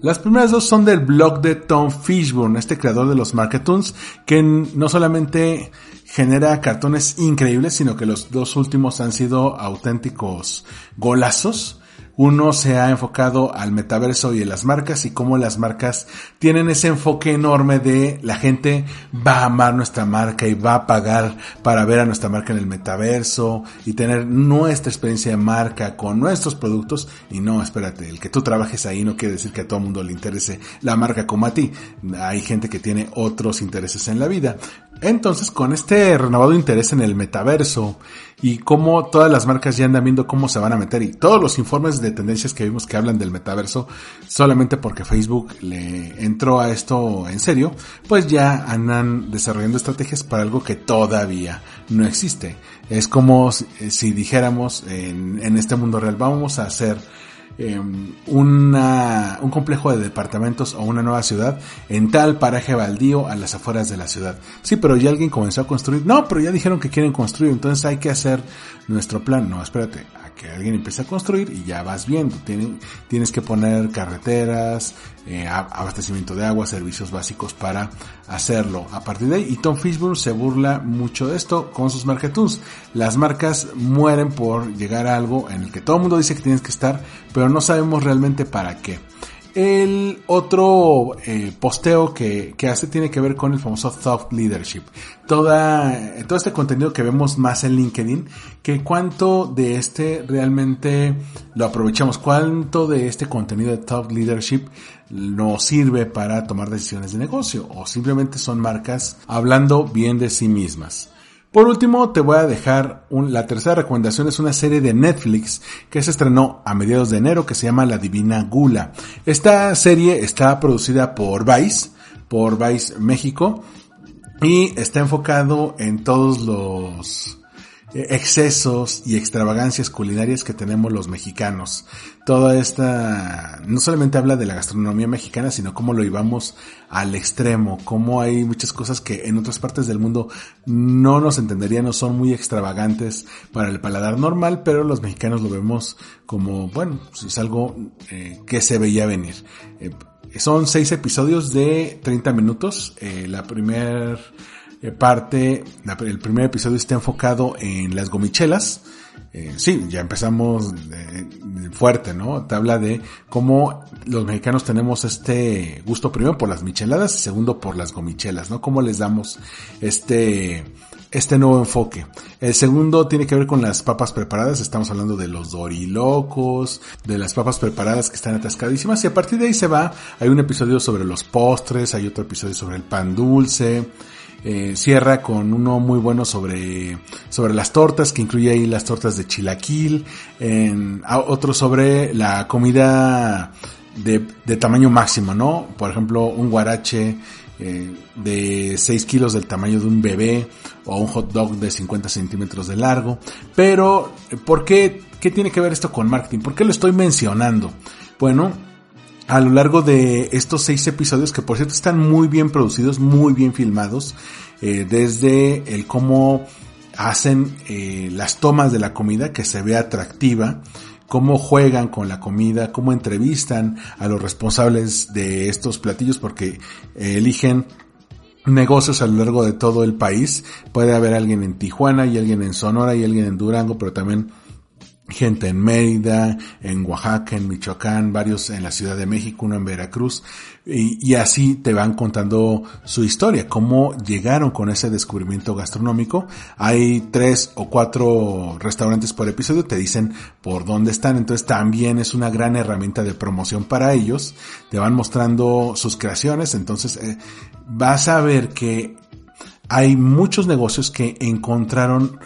Las primeras dos son del blog de Tom Fishburne, este creador de los Marketoons, que no solamente genera cartones increíbles, sino que los dos últimos han sido auténticos golazos. Uno se ha enfocado al metaverso y a las marcas y cómo las marcas tienen ese enfoque enorme de la gente va a amar nuestra marca y va a pagar para ver a nuestra marca en el metaverso y tener nuestra experiencia de marca con nuestros productos. Y no, espérate, el que tú trabajes ahí no quiere decir que a todo el mundo le interese la marca como a ti. Hay gente que tiene otros intereses en la vida. Entonces, con este renovado interés en el metaverso y cómo todas las marcas ya andan viendo cómo se van a meter y todos los informes de tendencias que vimos que hablan del metaverso solamente porque Facebook le entró a esto en serio, pues ya andan desarrollando estrategias para algo que todavía no existe. Es como si, dijéramos en, en este mundo real, vamos a hacer Em, una, un complejo de departamentos o una nueva ciudad en tal paraje baldío a las afueras de la ciudad. Sí, pero ya alguien comenzó a construir. No, pero ya dijeron que quieren construir, entonces hay que hacer nuestro plan. No, espérate, que alguien empiece a construir y ya vas viendo. tienes que poner carreteras, eh, abastecimiento de agua, servicios básicos para hacerlo. A partir de ahí, y Tom Fishburne se burla mucho de esto con sus marketons. Las marcas mueren por llegar a algo en el que todo el mundo dice que tienes que estar, pero no sabemos realmente para qué. El otro eh, posteo que, que, hace tiene que ver con el famoso thought leadership. Toda, todo este contenido que vemos más en LinkedIn, que cuánto de este realmente lo aprovechamos, cuánto de este contenido de thought leadership nos sirve para tomar decisiones de negocio o simplemente son marcas hablando bien de sí mismas. Por último, te voy a dejar la tercera recomendación, es una serie de Netflix que se estrenó a mediados de enero que se llama La Divina Gula. Esta serie está producida por Vice, por Vice México, y está enfocado en todos los eh, excesos y extravagancias culinarias que tenemos los mexicanos. Toda esta, no solamente habla de la gastronomía mexicana, sino cómo lo llevamos al extremo, cómo hay muchas cosas que en otras partes del mundo no nos entenderían, no son muy extravagantes para el paladar normal, pero los mexicanos lo vemos como, bueno, pues es algo eh, que se veía venir. Eh, son seis episodios de 30 minutos. la primera eh, parte, el primer episodio está enfocado en las gomichelas. Eh, sí, ya empezamos fuerte, ¿no? Te habla de cómo los mexicanos tenemos este gusto primero por las micheladas y segundo por las gomichelas, ¿no? Cómo les damos este, este nuevo enfoque. El segundo tiene que ver con las papas preparadas, estamos hablando de los dorilocos, de las papas preparadas que están atascadísimas y a partir de ahí se va, hay un episodio sobre los postres, hay otro episodio sobre el pan dulce, eh, cierra con uno muy bueno sobre, sobre las tortas, que incluye ahí las tortas de chilaquil, en, otro sobre la comida de, tamaño máximo, ¿no? Por ejemplo, un guarache eh, de 6 kilos del tamaño de un bebé o un hot dog de 50 centímetros de largo. Pero, ¿por qué? ¿Qué tiene que ver esto con marketing? ¿Por qué lo estoy mencionando? Bueno, a lo largo de estos seis episodios, que por cierto están muy bien producidos, muy bien filmados, eh, desde el cómo hacen eh, las tomas de la comida que se ve atractiva, cómo juegan con la comida, cómo entrevistan a los responsables de estos platillos, porque eh, eligen negocios a lo largo de todo el país. Puede haber alguien en Tijuana y alguien en Sonora y alguien en Durango, pero también gente en Mérida, en Oaxaca, en Michoacán, varios en la Ciudad de México, uno en Veracruz, y, así te van contando su historia, cómo llegaron con ese descubrimiento gastronómico. Hay tres o cuatro restaurantes por episodio, te dicen por dónde están, entonces también es una gran herramienta de promoción para ellos, te van mostrando sus creaciones, entonces eh, vas a ver que hay muchos negocios que encontraron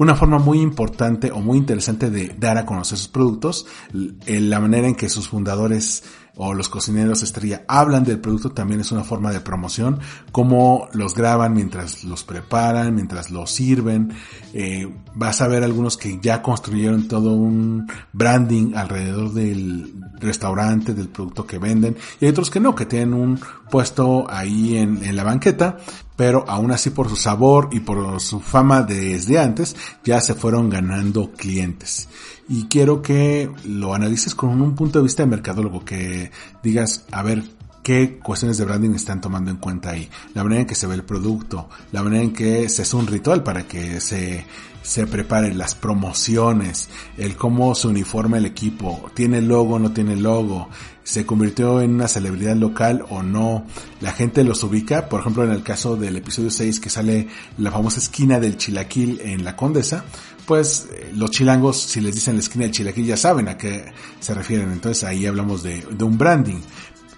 una forma muy importante o muy interesante de dar a conocer sus productos, la manera en que sus fundadores o los cocineros estrella hablan del producto también es una forma de promoción, cómo los graban mientras los preparan, mientras los sirven. Eh, vas a ver algunos que ya construyeron todo un branding alrededor del restaurante, del producto que venden, y hay otros que no, que tienen un puesto ahí en, la banqueta, pero aún así por su sabor y por su fama desde antes ya se fueron ganando clientes. Y quiero que lo analices con un punto de vista de mercadólogo, que digas, a ver, qué cuestiones de branding están tomando en cuenta ahí. La manera en que se ve el producto, la manera en que se hace un ritual para que se, se preparen las promociones, el cómo se uniforma el equipo, tiene logo no tiene logo, se convirtió en una celebridad local o no, la gente los ubica, por ejemplo en el caso del episodio 6 que sale la famosa esquina del Chilaquil en la Condesa, pues eh, los chilangos si les dicen la esquina del Chilaquil ya saben a qué se refieren, entonces ahí hablamos de, de un branding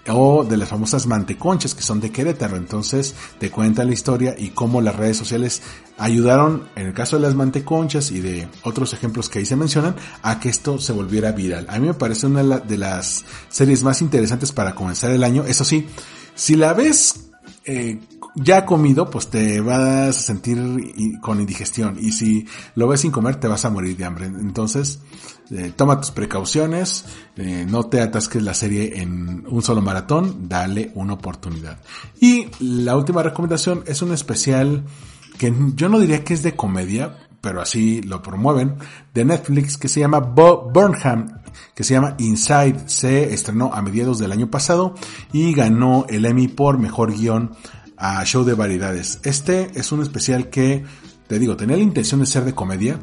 o de las famosas manteconchas que son de Querétaro. Entonces te cuenta la historia y cómo las redes sociales ayudaron, en el caso de las manteconchas y de otros ejemplos que ahí se mencionan, a que esto se volviera viral. A mí me parece una de las series más interesantes para comenzar el año. Eso sí, si la ves eh, ya comido, pues te vas a sentir con indigestión. Y si lo ves sin comer, te vas a morir de hambre. Entonces, eh, toma tus precauciones, eh, no te atasques la serie en un solo maratón, dale una oportunidad. Y la última recomendación es un especial que yo no diría que es de comedia, pero así lo promueven, de Netflix que se llama Bob Burnham, que se llama Inside. Se estrenó a mediados del año pasado y ganó el Emmy por mejor guion a show de variedades. Este es un especial que, te digo, tenía la intención de ser de comedia.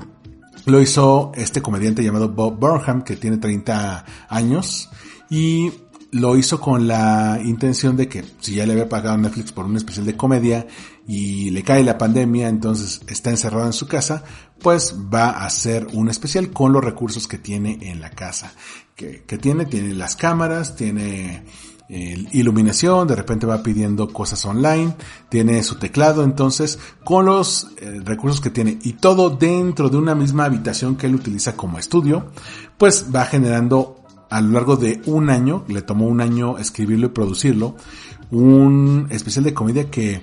Lo hizo este comediante llamado Bob Burnham, que tiene 30 años, y lo hizo con la intención de que si ya le había pagado Netflix por un especial de comedia y le cae la pandemia, entonces está encerrado en su casa, pues va a hacer un especial con los recursos que tiene en la casa. Que, que tiene, tiene las cámaras, tiene iluminación, de repente va pidiendo cosas online, tiene su teclado, entonces con los eh, recursos que tiene y todo dentro de una misma habitación que él utiliza como estudio, pues va generando a lo largo de un año, le tomó un año escribirlo y producirlo, un especial de comedia que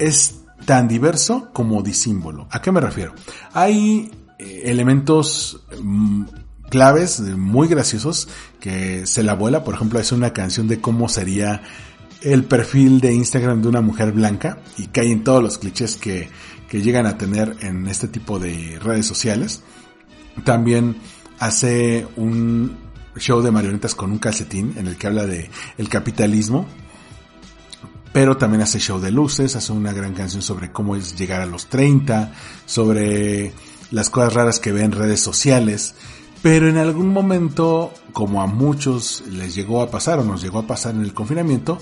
es tan diverso como disímbolo. ¿A qué me refiero? Hay eh, elementos mm, claves muy graciosos que se la vuela. Por ejemplo, es una canción de cómo sería el perfil de Instagram de una mujer blanca y cae en todos los clichés que, que llegan a tener en este tipo de redes sociales. También hace un show de marionetas con un calcetín en el que habla de el capitalismo. Pero también hace show de luces, hace una gran canción sobre cómo es llegar a los 30, sobre las cosas raras que ve en redes sociales. Pero en algún momento, como a muchos les llegó a pasar o nos llegó a pasar en el confinamiento,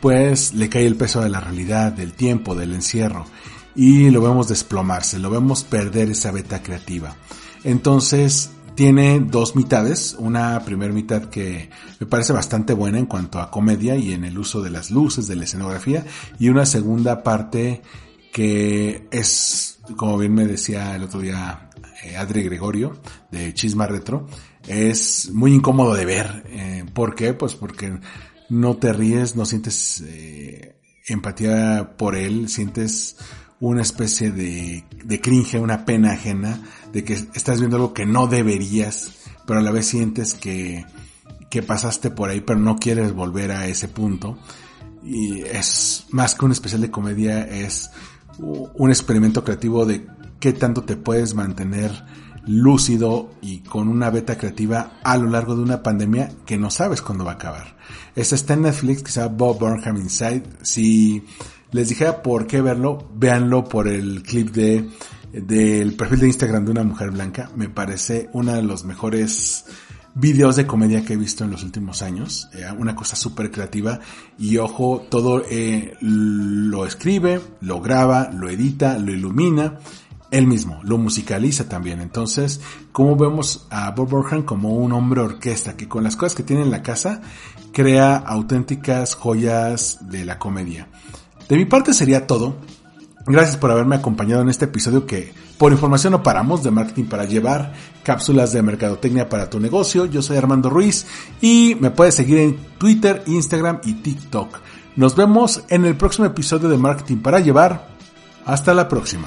pues le cae el peso de la realidad, del tiempo, del encierro. Y lo vemos desplomarse, lo vemos perder esa beta creativa. Entonces, tiene dos mitades, una primera mitad que me parece bastante buena en cuanto a comedia y en el uso de las luces, de la escenografía, y una segunda parte que es, como bien me decía el otro día eh, Adri Gregorio de Chisma Retro, es muy incómodo de ver. Eh, ¿Por qué? Pues porque no te ríes, no sientes eh, empatía por él, sientes una especie de, de cringe, una pena ajena de que estás viendo algo que no deberías, pero a la vez sientes que, que pasaste por ahí, pero no quieres volver a ese punto. Y es más que un especial de comedia, es un experimento creativo de qué tanto te puedes mantener lúcido y con una beta creativa a lo largo de una pandemia que no sabes cuándo va a acabar. Esta está en Netflix, que se llama Bob Burnham Inside. Si les dijera por qué verlo, véanlo por el clip de del perfil de Instagram de una mujer blanca. Me parece uno de los mejores videos de comedia que he visto en los últimos años. Eh, una cosa súper creativa. Y ojo, todo eh, lo escribe, lo graba, lo edita, lo ilumina. Él mismo, lo musicaliza también. Entonces, como vemos a Bob Burhan como un hombre orquesta que con las cosas que tiene en la casa crea auténticas joyas de la comedia. De mi parte sería todo. Gracias por haberme acompañado en este episodio que por información no paramos de marketing para llevar cápsulas de mercadotecnia para tu negocio. Yo soy Armando Ruiz y me puedes seguir en Twitter, Instagram y TikTok. Nos vemos en el próximo episodio de Marketing para llevar. Hasta la próxima.